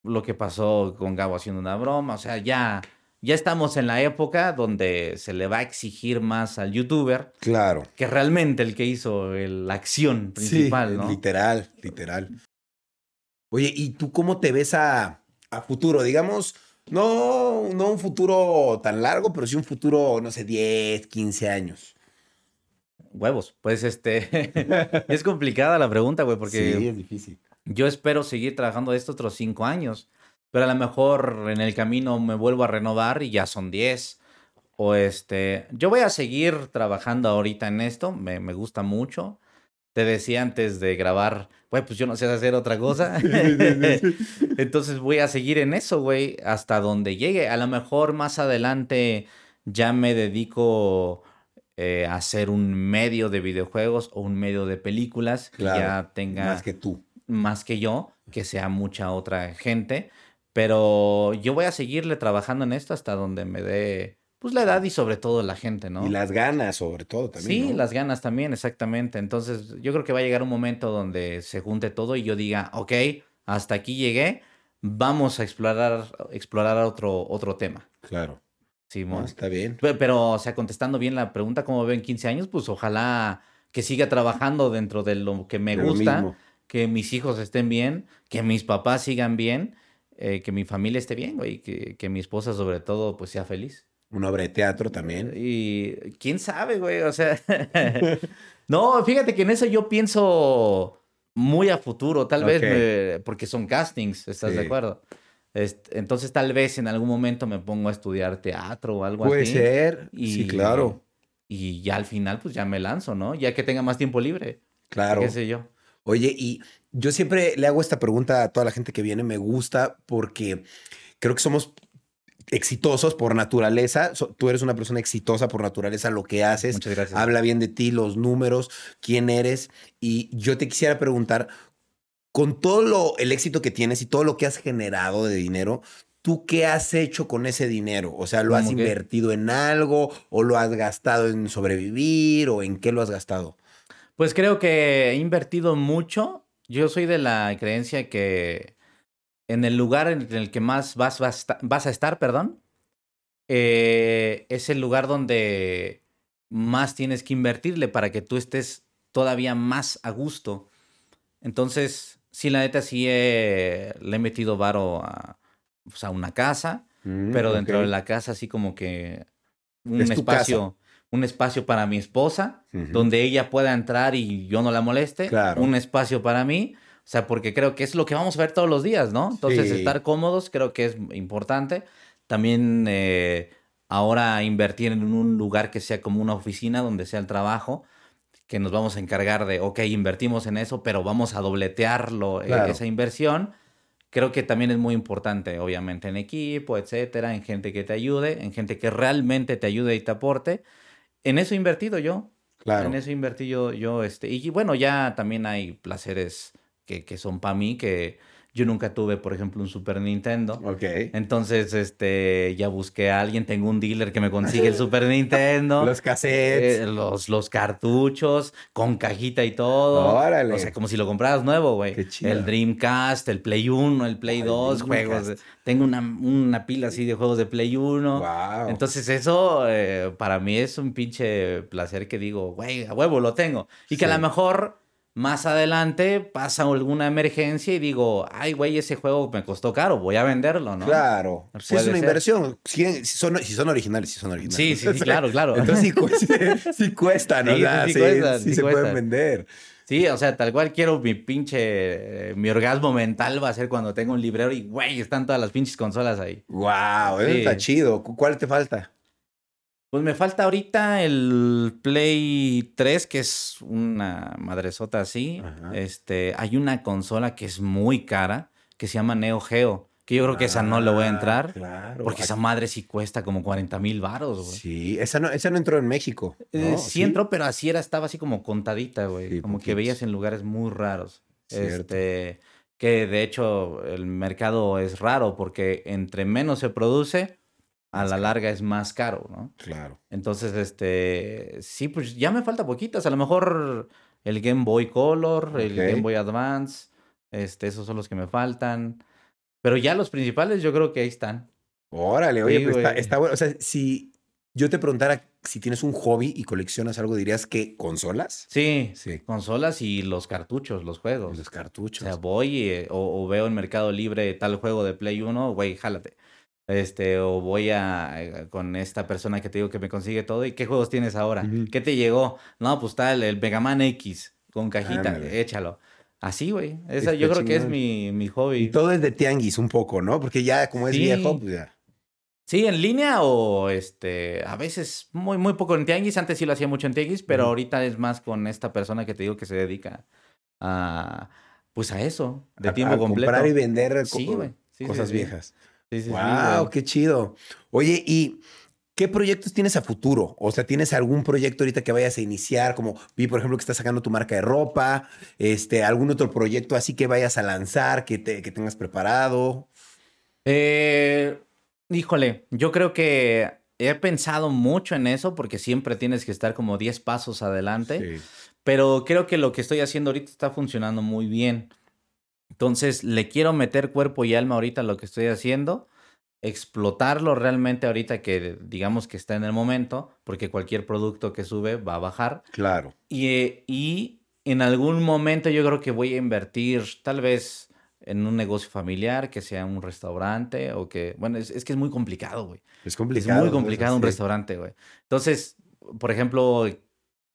lo que pasó con Gabo haciendo una broma, o sea, ya, ya estamos en la época donde se le va a exigir más al youtuber Claro. que realmente el que hizo el- la acción principal, sí, ¿no? literal, literal. Oye, ¿y tú cómo te ves a, a futuro? Digamos, no, no un futuro tan largo, pero sí un futuro, no sé, 10, 15 años. Huevos, pues este, es complicada la pregunta, güey, porque sí, es difícil. yo espero seguir trabajando de estos otros cinco años, pero a lo mejor en el camino me vuelvo a renovar y ya son diez. O este, yo voy a seguir trabajando ahorita en esto, me, me gusta mucho. Te decía antes de grabar, güey, pues yo no sé hacer otra cosa. Entonces voy a seguir en eso, güey, hasta donde llegue. A lo mejor más adelante ya me dedico eh, hacer un medio de videojuegos o un medio de películas que ya tenga Más que tú. más que yo, que sea mucha otra gente, pero yo voy a seguirle trabajando en esto hasta donde me dé, pues la edad y sobre todo la gente, ¿no? Y las ganas, sobre todo, también. sí, ¿no? las ganas también, exactamente. Entonces, yo creo que va a llegar un momento donde se junte todo y yo diga, ok, hasta aquí llegué, vamos a explorar, explorar otro, otro tema. Claro. Simón. No, está bien. Pe- Pero, o sea, contestando bien la pregunta, ¿cómo ven 15 años? Pues ojalá que siga trabajando dentro de lo que me lo gusta mismo. que mis hijos estén bien, que mis papás sigan bien, eh, que mi familia esté bien, güey, que, que mi esposa sobre todo pues sea feliz. Una obra de teatro también. Y quién sabe, güey, o sea, no, fíjate que en eso yo pienso muy a futuro, tal vez, me- porque son castings, ¿estás de acuerdo? Este, entonces tal vez en algún momento me pongo a estudiar teatro o algo Puede así. ser. Y, Sí, claro. Y ya al final pues ya me lanzo, ¿no? Ya que tenga más tiempo libre, Claro. qué sé yo. Oye, y yo siempre le hago esta pregunta a toda la gente que viene, me gusta porque creo que somos exitosos por naturaleza. So- tú eres una persona exitosa por naturaleza, lo que haces. Muchas gracias. Habla bien de ti, los números, quién eres. Y yo te quisiera preguntar, con todo lo, el éxito que tienes y todo lo que has generado de dinero, ¿tú qué has hecho con ese dinero? O sea, ¿lo has invertido en algo o lo has gastado en sobrevivir o en qué lo has gastado? Pues creo que he invertido mucho. Yo soy de la creencia que en el lugar en el que más vas, vas, vas a estar, perdón, eh, es el lugar donde más tienes que invertirle para que tú estés todavía más a gusto. Entonces, sí, la neta, sí he- le he metido varo a, pues, a una casa, Mm, pero dentro de la casa así como que un Es espacio, un espacio para mi esposa donde ella pueda entrar y yo no la moleste. Claro. Un espacio para mí. O sea, porque creo que es lo que vamos a ver todos los días, ¿no? Entonces, Sí. estar cómodos creo que es importante. También eh, ahora invertir en un lugar que sea como una oficina donde sea el trabajo, que nos vamos a encargar de, ok, invertimos en eso, pero vamos a dobletearlo, eh, Claro. esa inversión. Creo que también es muy importante, obviamente, en equipo, etcétera, en gente que te ayude, en gente que realmente te ayude y te aporte. En eso he invertido yo. Claro. En eso invertí yo, yo este, y bueno, ya también hay placeres que, que son para mí, que Yo nunca tuve, por ejemplo, un Super Nintendo. Ok. Entonces, este, ya busqué a alguien, tengo un dealer que me consigue el Super Nintendo. Los cassettes. eh, los, los cartuchos, con cajita y todo. Órale. O sea, como si lo compraras nuevo, güey. Qué chido. El Dreamcast, el Play 1, el Play el 2, Dreamcast. juegos. Tengo una, una pila así de juegos de Play 1. Wow. Entonces eso eh, para mí es un pinche placer que digo, güey, a huevo lo tengo. Y que a lo mejor más adelante pasa alguna emergencia y digo, ay, güey, ese juego me costó caro, voy a venderlo, ¿no? Claro. Sí, es una ser. inversión. Si, si son, si son originales, si son originales. Sí, sí, sí, claro, claro. Entonces sí, cu- sí, cuestan, ¿no? Sí, O sea, sí, sí sí, cuestan, sí sí se pueden vender. Sí, o sea, tal cual quiero mi pinche, eh, mi orgasmo mental va a ser cuando tengo un librero y, güey, están todas las pinches consolas ahí. Wow, eso Sí. está chido. ¿Cu- ¿Cuál te falta? Pues me falta ahorita el Play 3, que es una madresota así. Ajá. Este, hay una consola que es muy cara, que se llama Neo Geo, que yo creo que esa no le voy a Ah, entrar, Claro. porque esa madre sí cuesta como 40 mil baros, güey. Sí, esa no, esa no entró en México. Eh, sí, entró, pero así era, estaba así como contadita, güey. Sí, como que veías en lugares muy raros. Cierto. Este, que de hecho el mercado es raro porque entre menos se produce, a la larga es más caro, ¿no? Claro. Entonces, este, sí, pues ya me falta poquitas. A lo mejor el Game Boy Color, el. Game Boy Advance, este, esos son los que me faltan. Pero ya los principales yo creo que ahí están. Órale, oye, Sí, pues está, está bueno. O sea, si yo te preguntara si tienes un hobby y coleccionas algo, dirías que consolas. Sí, Sí. consolas y los cartuchos, los juegos. Los O cartuchos. sea, voy eh, o, o veo en Mercado Libre tal juego de Play 1, güey, jálate. Este, o voy a eh, con esta persona que te digo que me consigue todo. ¿Y qué juegos tienes ahora? Ujú. ¿Qué te llegó? No, pues tal, el Mega Man X con cajita, échalo. Así, güey. Esa yo creo que es mi, mi y hobby. todo es de tianguis un poco, ¿no? Porque ya como es Sí. viejo, pues ya. Sí, en línea o este, a veces muy, muy poco en tianguis. Antes sí lo hacía mucho en tianguis, pero ahorita es más con esta persona que te digo que se dedica a, pues a eso, de a- tiempo a completo. Comprar y vender Sí, cosas viejas. Sí, sí, sí, wow, güey. qué chido. Oye, ¿y qué proyectos tienes a futuro? O sea, ¿tienes algún proyecto ahorita que vayas a iniciar? Como vi, por ejemplo, que estás sacando tu marca de ropa, este, algún otro proyecto así que vayas a lanzar, que, te, que tengas preparado. Eh, híjole, yo creo que he pensado mucho en eso porque siempre tienes que estar como 10 pasos adelante. Pero creo que lo que estoy haciendo ahorita está funcionando muy bien. Entonces, le quiero meter cuerpo y alma ahorita a lo que estoy haciendo, explotarlo realmente ahorita que digamos que está en el momento, porque cualquier producto que sube va a bajar. Claro. Y, eh, y en algún momento yo creo que voy a invertir tal vez en un negocio familiar, que sea un restaurante o que, bueno, es, es que es muy complicado, güey. Es Es complicado. muy ¿no? complicado un Sí. restaurante, güey. Entonces, por ejemplo,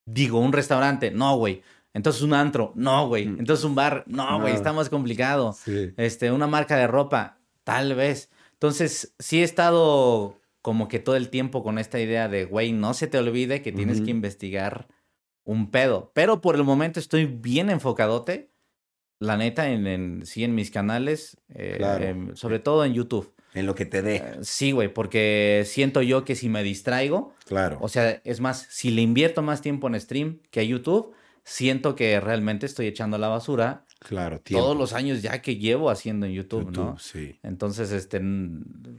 digo, un restaurante, no, güey. Entonces un antro, no, güey. Mm. Entonces un bar, no, güey, está más complicado. Sí. Este, una marca de ropa, tal vez. Entonces, sí he estado como que todo el tiempo con esta idea de, güey, no se te olvide que tienes que investigar un pedo. Pero por el momento estoy bien enfocadote, la neta, en, en- sí, en mis canales, eh, Claro. sobre todo en YouTube. En lo que te dé. Eh, Sí, güey, porque siento yo que si me distraigo, Claro. o sea, es más, si le invierto más tiempo en stream que a YouTube, siento que realmente estoy echando a la basura claro. Tiempo. todos los años ya que llevo haciendo en YouTube, ¿no? Sí. Entonces, este,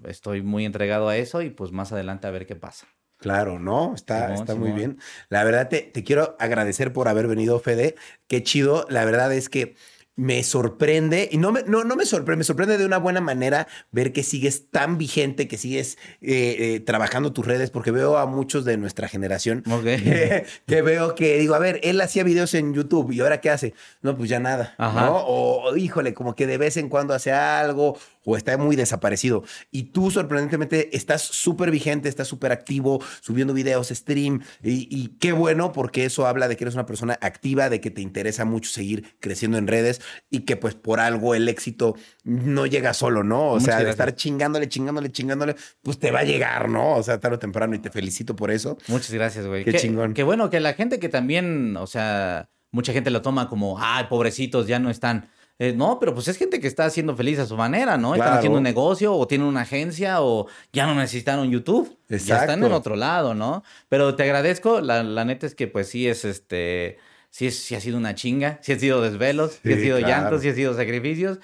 estoy muy entregado a eso y pues más adelante a ver qué pasa. Claro, ¿no? Está, Simón, está muy bien. La verdad, te, te quiero agradecer por haber venido, Fede. Qué chido. La verdad es que me sorprende, y no me, no, no me sorprende, me sorprende de una buena manera ver que sigues tan vigente, que sigues eh, eh, trabajando tus redes, porque veo a muchos de nuestra generación que, que veo que digo, a ver, él hacía videos en YouTube y ahora qué hace? No, pues ya nada, Ajá. ¿no? O híjole, como que de vez en cuando hace algo o está muy desaparecido. Y tú sorprendentemente estás súper vigente, estás súper activo, subiendo videos, stream y, y qué bueno porque eso habla de que eres una persona activa, de que te interesa mucho seguir creciendo en redes y que pues por algo el éxito no llega solo, ¿no? O Muchas sea, de gracias. estar chingándole, chingándole, chingándole, pues te va a llegar, ¿no? O sea, tarde o temprano y te felicito por eso. Muchas gracias, güey. Qué chingón. Qué bueno que la gente que también, o sea, mucha gente lo toma como, ay, pobrecitos, ya no están. Eh, no, pero pues es gente que está haciendo feliz a su manera, ¿no? Están haciendo un negocio o tienen una agencia o ya no necesitaron YouTube. Ya están en otro lado, ¿no? Pero te agradezco. La, la neta es que pues sí es este, sí, es, sí ha sido una chinga, sí ha sido desvelos, sí, ha sido claro. llantos, sí ha sido sacrificios.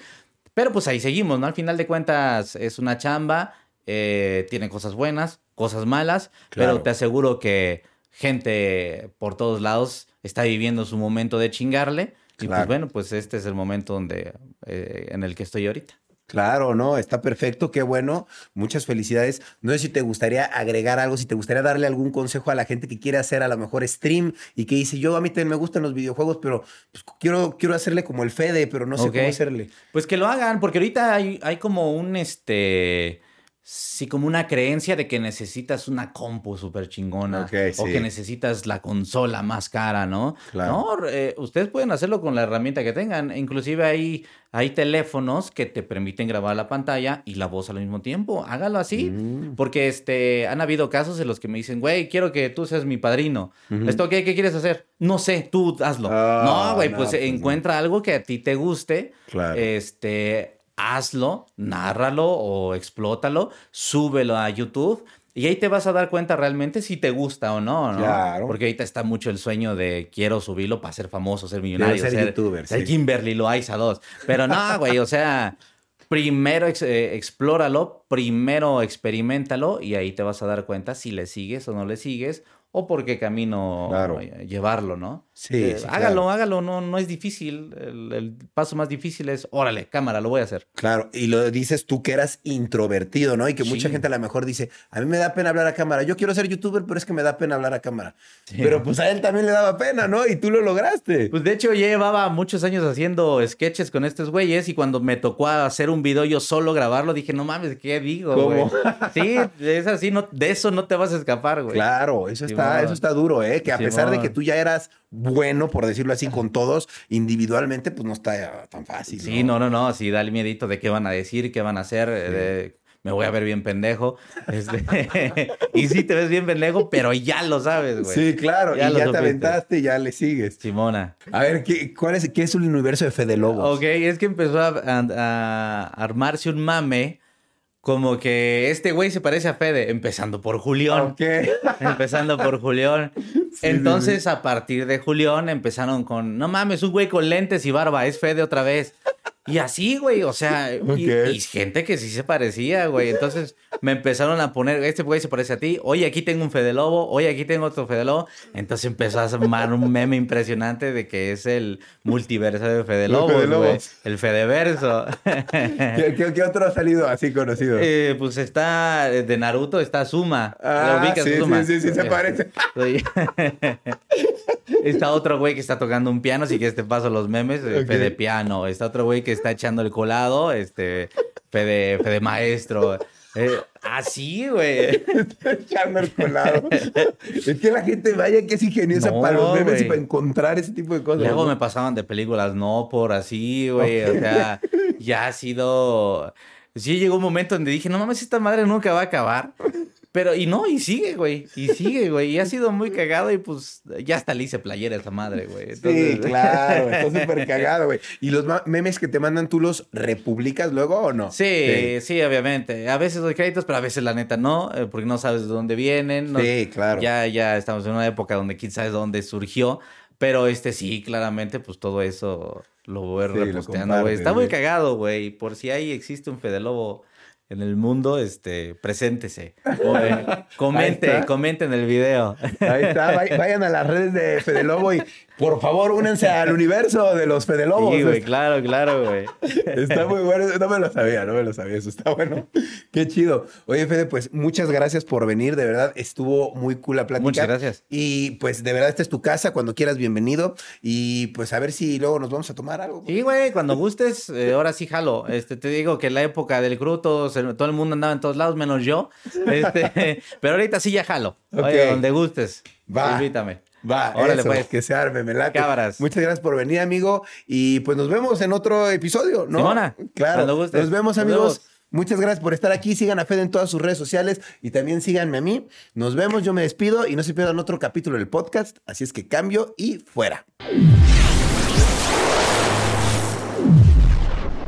Pero pues ahí seguimos, ¿no? Al final de cuentas es una chamba, eh, tiene cosas buenas, cosas malas, Claro. pero te aseguro que gente por todos lados está viviendo su momento de chingarle. Y Claro. pues bueno, pues este es el momento donde, eh, en el que estoy ahorita. Claro, no, está perfecto, qué bueno, muchas felicidades. No sé si te gustaría agregar algo, si te gustaría darle algún consejo a la gente que quiere hacer a lo mejor stream y que dice, yo a mí también me gustan los videojuegos, pero pues, quiero, quiero hacerle como el Fede, pero no sé cómo hacerle. Pues que lo hagan, porque ahorita hay, hay como un, este, sí, como una creencia de que necesitas una compu súper chingona. O sí. que necesitas la consola más cara, ¿no? Claro. No, eh, ustedes pueden hacerlo con la herramienta que tengan. Inclusive hay, hay teléfonos que te permiten grabar la pantalla y la voz al mismo tiempo. Hágalo así. Mm. Porque este, han habido casos en los que me dicen, güey, quiero que tú seas mi padrino. ¿Esto qué? ¿Qué quieres hacer? No sé, tú hazlo. Ah, no, güey, no, pues, pues no. encuentra algo que a ti te guste. Claro. Este, hazlo, nárralo o explótalo, súbelo a YouTube. Y ahí te vas a dar cuenta realmente si te gusta o no, ¿no? Claro. Porque ahorita está mucho el sueño de quiero subirlo para ser famoso, ser millonario, ser ser, youtuber, ser sí. Kimberly Loaiza 2. Pero no, güey, o sea, primero ex- eh, explóralo, primero experimentalo y ahí te vas a dar cuenta si le sigues o no le sigues o por qué camino Claro. llevarlo, ¿no? Sí, Eh, sí, hágalo, claro. hágalo, no, no es difícil. El, el paso más difícil es, órale, cámara, lo voy a hacer. Claro, y lo dices tú que eras introvertido, ¿no? Y que mucha gente a lo mejor dice, a mí me da pena hablar a cámara. Yo quiero ser youtuber, pero es que me da pena hablar a cámara. Sí. Pero pues a él también le daba pena, ¿no? Y tú lo lograste. Pues de hecho, ya llevaba muchos años haciendo sketches con estos güeyes y cuando me tocó hacer un video yo solo grabarlo, dije, no mames, ¿qué digo, ¿Cómo? güey? Sí, es así, no, de eso no te vas a escapar, güey. Claro, eso está, eso está duro, ¿eh? Que a pesar de que tú ya eras bueno, por decirlo así, con todos, individualmente, pues no está tan fácil. Sí, no, no, no, sí, da el miedito de qué van a decir, qué van a hacer, eh, de- me voy a ver bien pendejo. Este, y sí te ves bien pendejo, pero ya lo sabes, güey. Sí, claro, Ya y ya te aventaste y ya le sigues. Simona. A ver, ¿qué, cuál es, ¿qué es el universo de Fede Lobos? Ok, es que empezó a, a- a armarse un mame como que este güey se parece a Fede, empezando por Julián. Empezando por Julián. Entonces, a partir de Julián, empezaron con, no mames, un güey con lentes y barba, es Fede otra vez. Y así, güey, o sea, y, gente que sí se parecía, güey. Entonces me empezaron a poner, este güey se parece a ti, oye, aquí tengo un Fede Lobo, oye, aquí tengo otro Fede Lobo. Entonces empezó a armar un meme impresionante de que es el multiverso de Fede. Lobos. El Fedeverso. ¿Qué, qué, qué otro ha salido así conocido? Eh, pues está de Naruto, está Suma. Ah, ¿Lo ubicas, sí, Suma? sí, sí, sí, se parece. Sí. está otro güey que está tocando un piano, así que te paso los memes, eh, Ok. Fede Piano. Está otro güey que está echando el colado, este, Fede, Fede Maestro. Eh, así, güey. Echando el colado. es que la gente vaya que es ingeniosa No, para los memes y para encontrar ese tipo de cosas. Luego ¿no? me pasaban de películas, no por así, güey. O sea, ya ha sido. Sí, llegó un momento donde dije, no mames, esta madre nunca va a acabar. Pero, y no, y sigue, güey. Y sigue, güey. Y ha sido muy cagado y pues ya hasta le hice playera a esa madre, güey. Sí, claro, está súper cagado, güey. ¿Y los memes que te mandan tú los republicas luego o no? Sí, sí, obviamente. A veces doy créditos, pero a veces la neta no, eh, porque no sabes de dónde vienen. no- Sí, claro. Ya, ya estamos en una época donde quién sabe dónde surgió. Pero este sí, claramente, pues todo eso lo voy Sí, reposteando, güey. Está muy cagado, güey. Por si ahí existe un Fede Lobo en el mundo, este, preséntese. Comente, comente en el video. Ahí está, vay- vayan a las redes de Fede Lobo y por favor únanse al universo de los Fede Lobos. Sí, güey, claro, claro, güey. Está muy bueno, no me lo sabía, no me lo sabía, eso está bueno. Qué chido. Oye, Fede, pues muchas gracias por venir, de verdad, estuvo muy cool la plática. Muchas gracias. Y pues de verdad, esta es tu casa, cuando quieras, bienvenido. Y pues a ver si luego nos vamos a tomar algo. Sí, güey, cuando gustes, eh, ahora sí jalo. Este, te digo que en la época del crudo todo el mundo andaba en todos lados, menos yo. Este, pero ahorita sí ya jalo. Oye, Ok. donde gustes. Va. Invítame. Va, Órale, pues. que se arme, me late. Cámaras. Muchas gracias por venir, amigo. Y pues nos vemos en otro episodio, ¿no? Simona, claro. Nos vemos, Nos amigos. vemos. Muchas gracias por estar aquí. Sigan a Fede en todas sus redes sociales y también síganme a mí. Nos vemos, yo me despido y no se pierdan otro capítulo del podcast. Así es que cambio y fuera.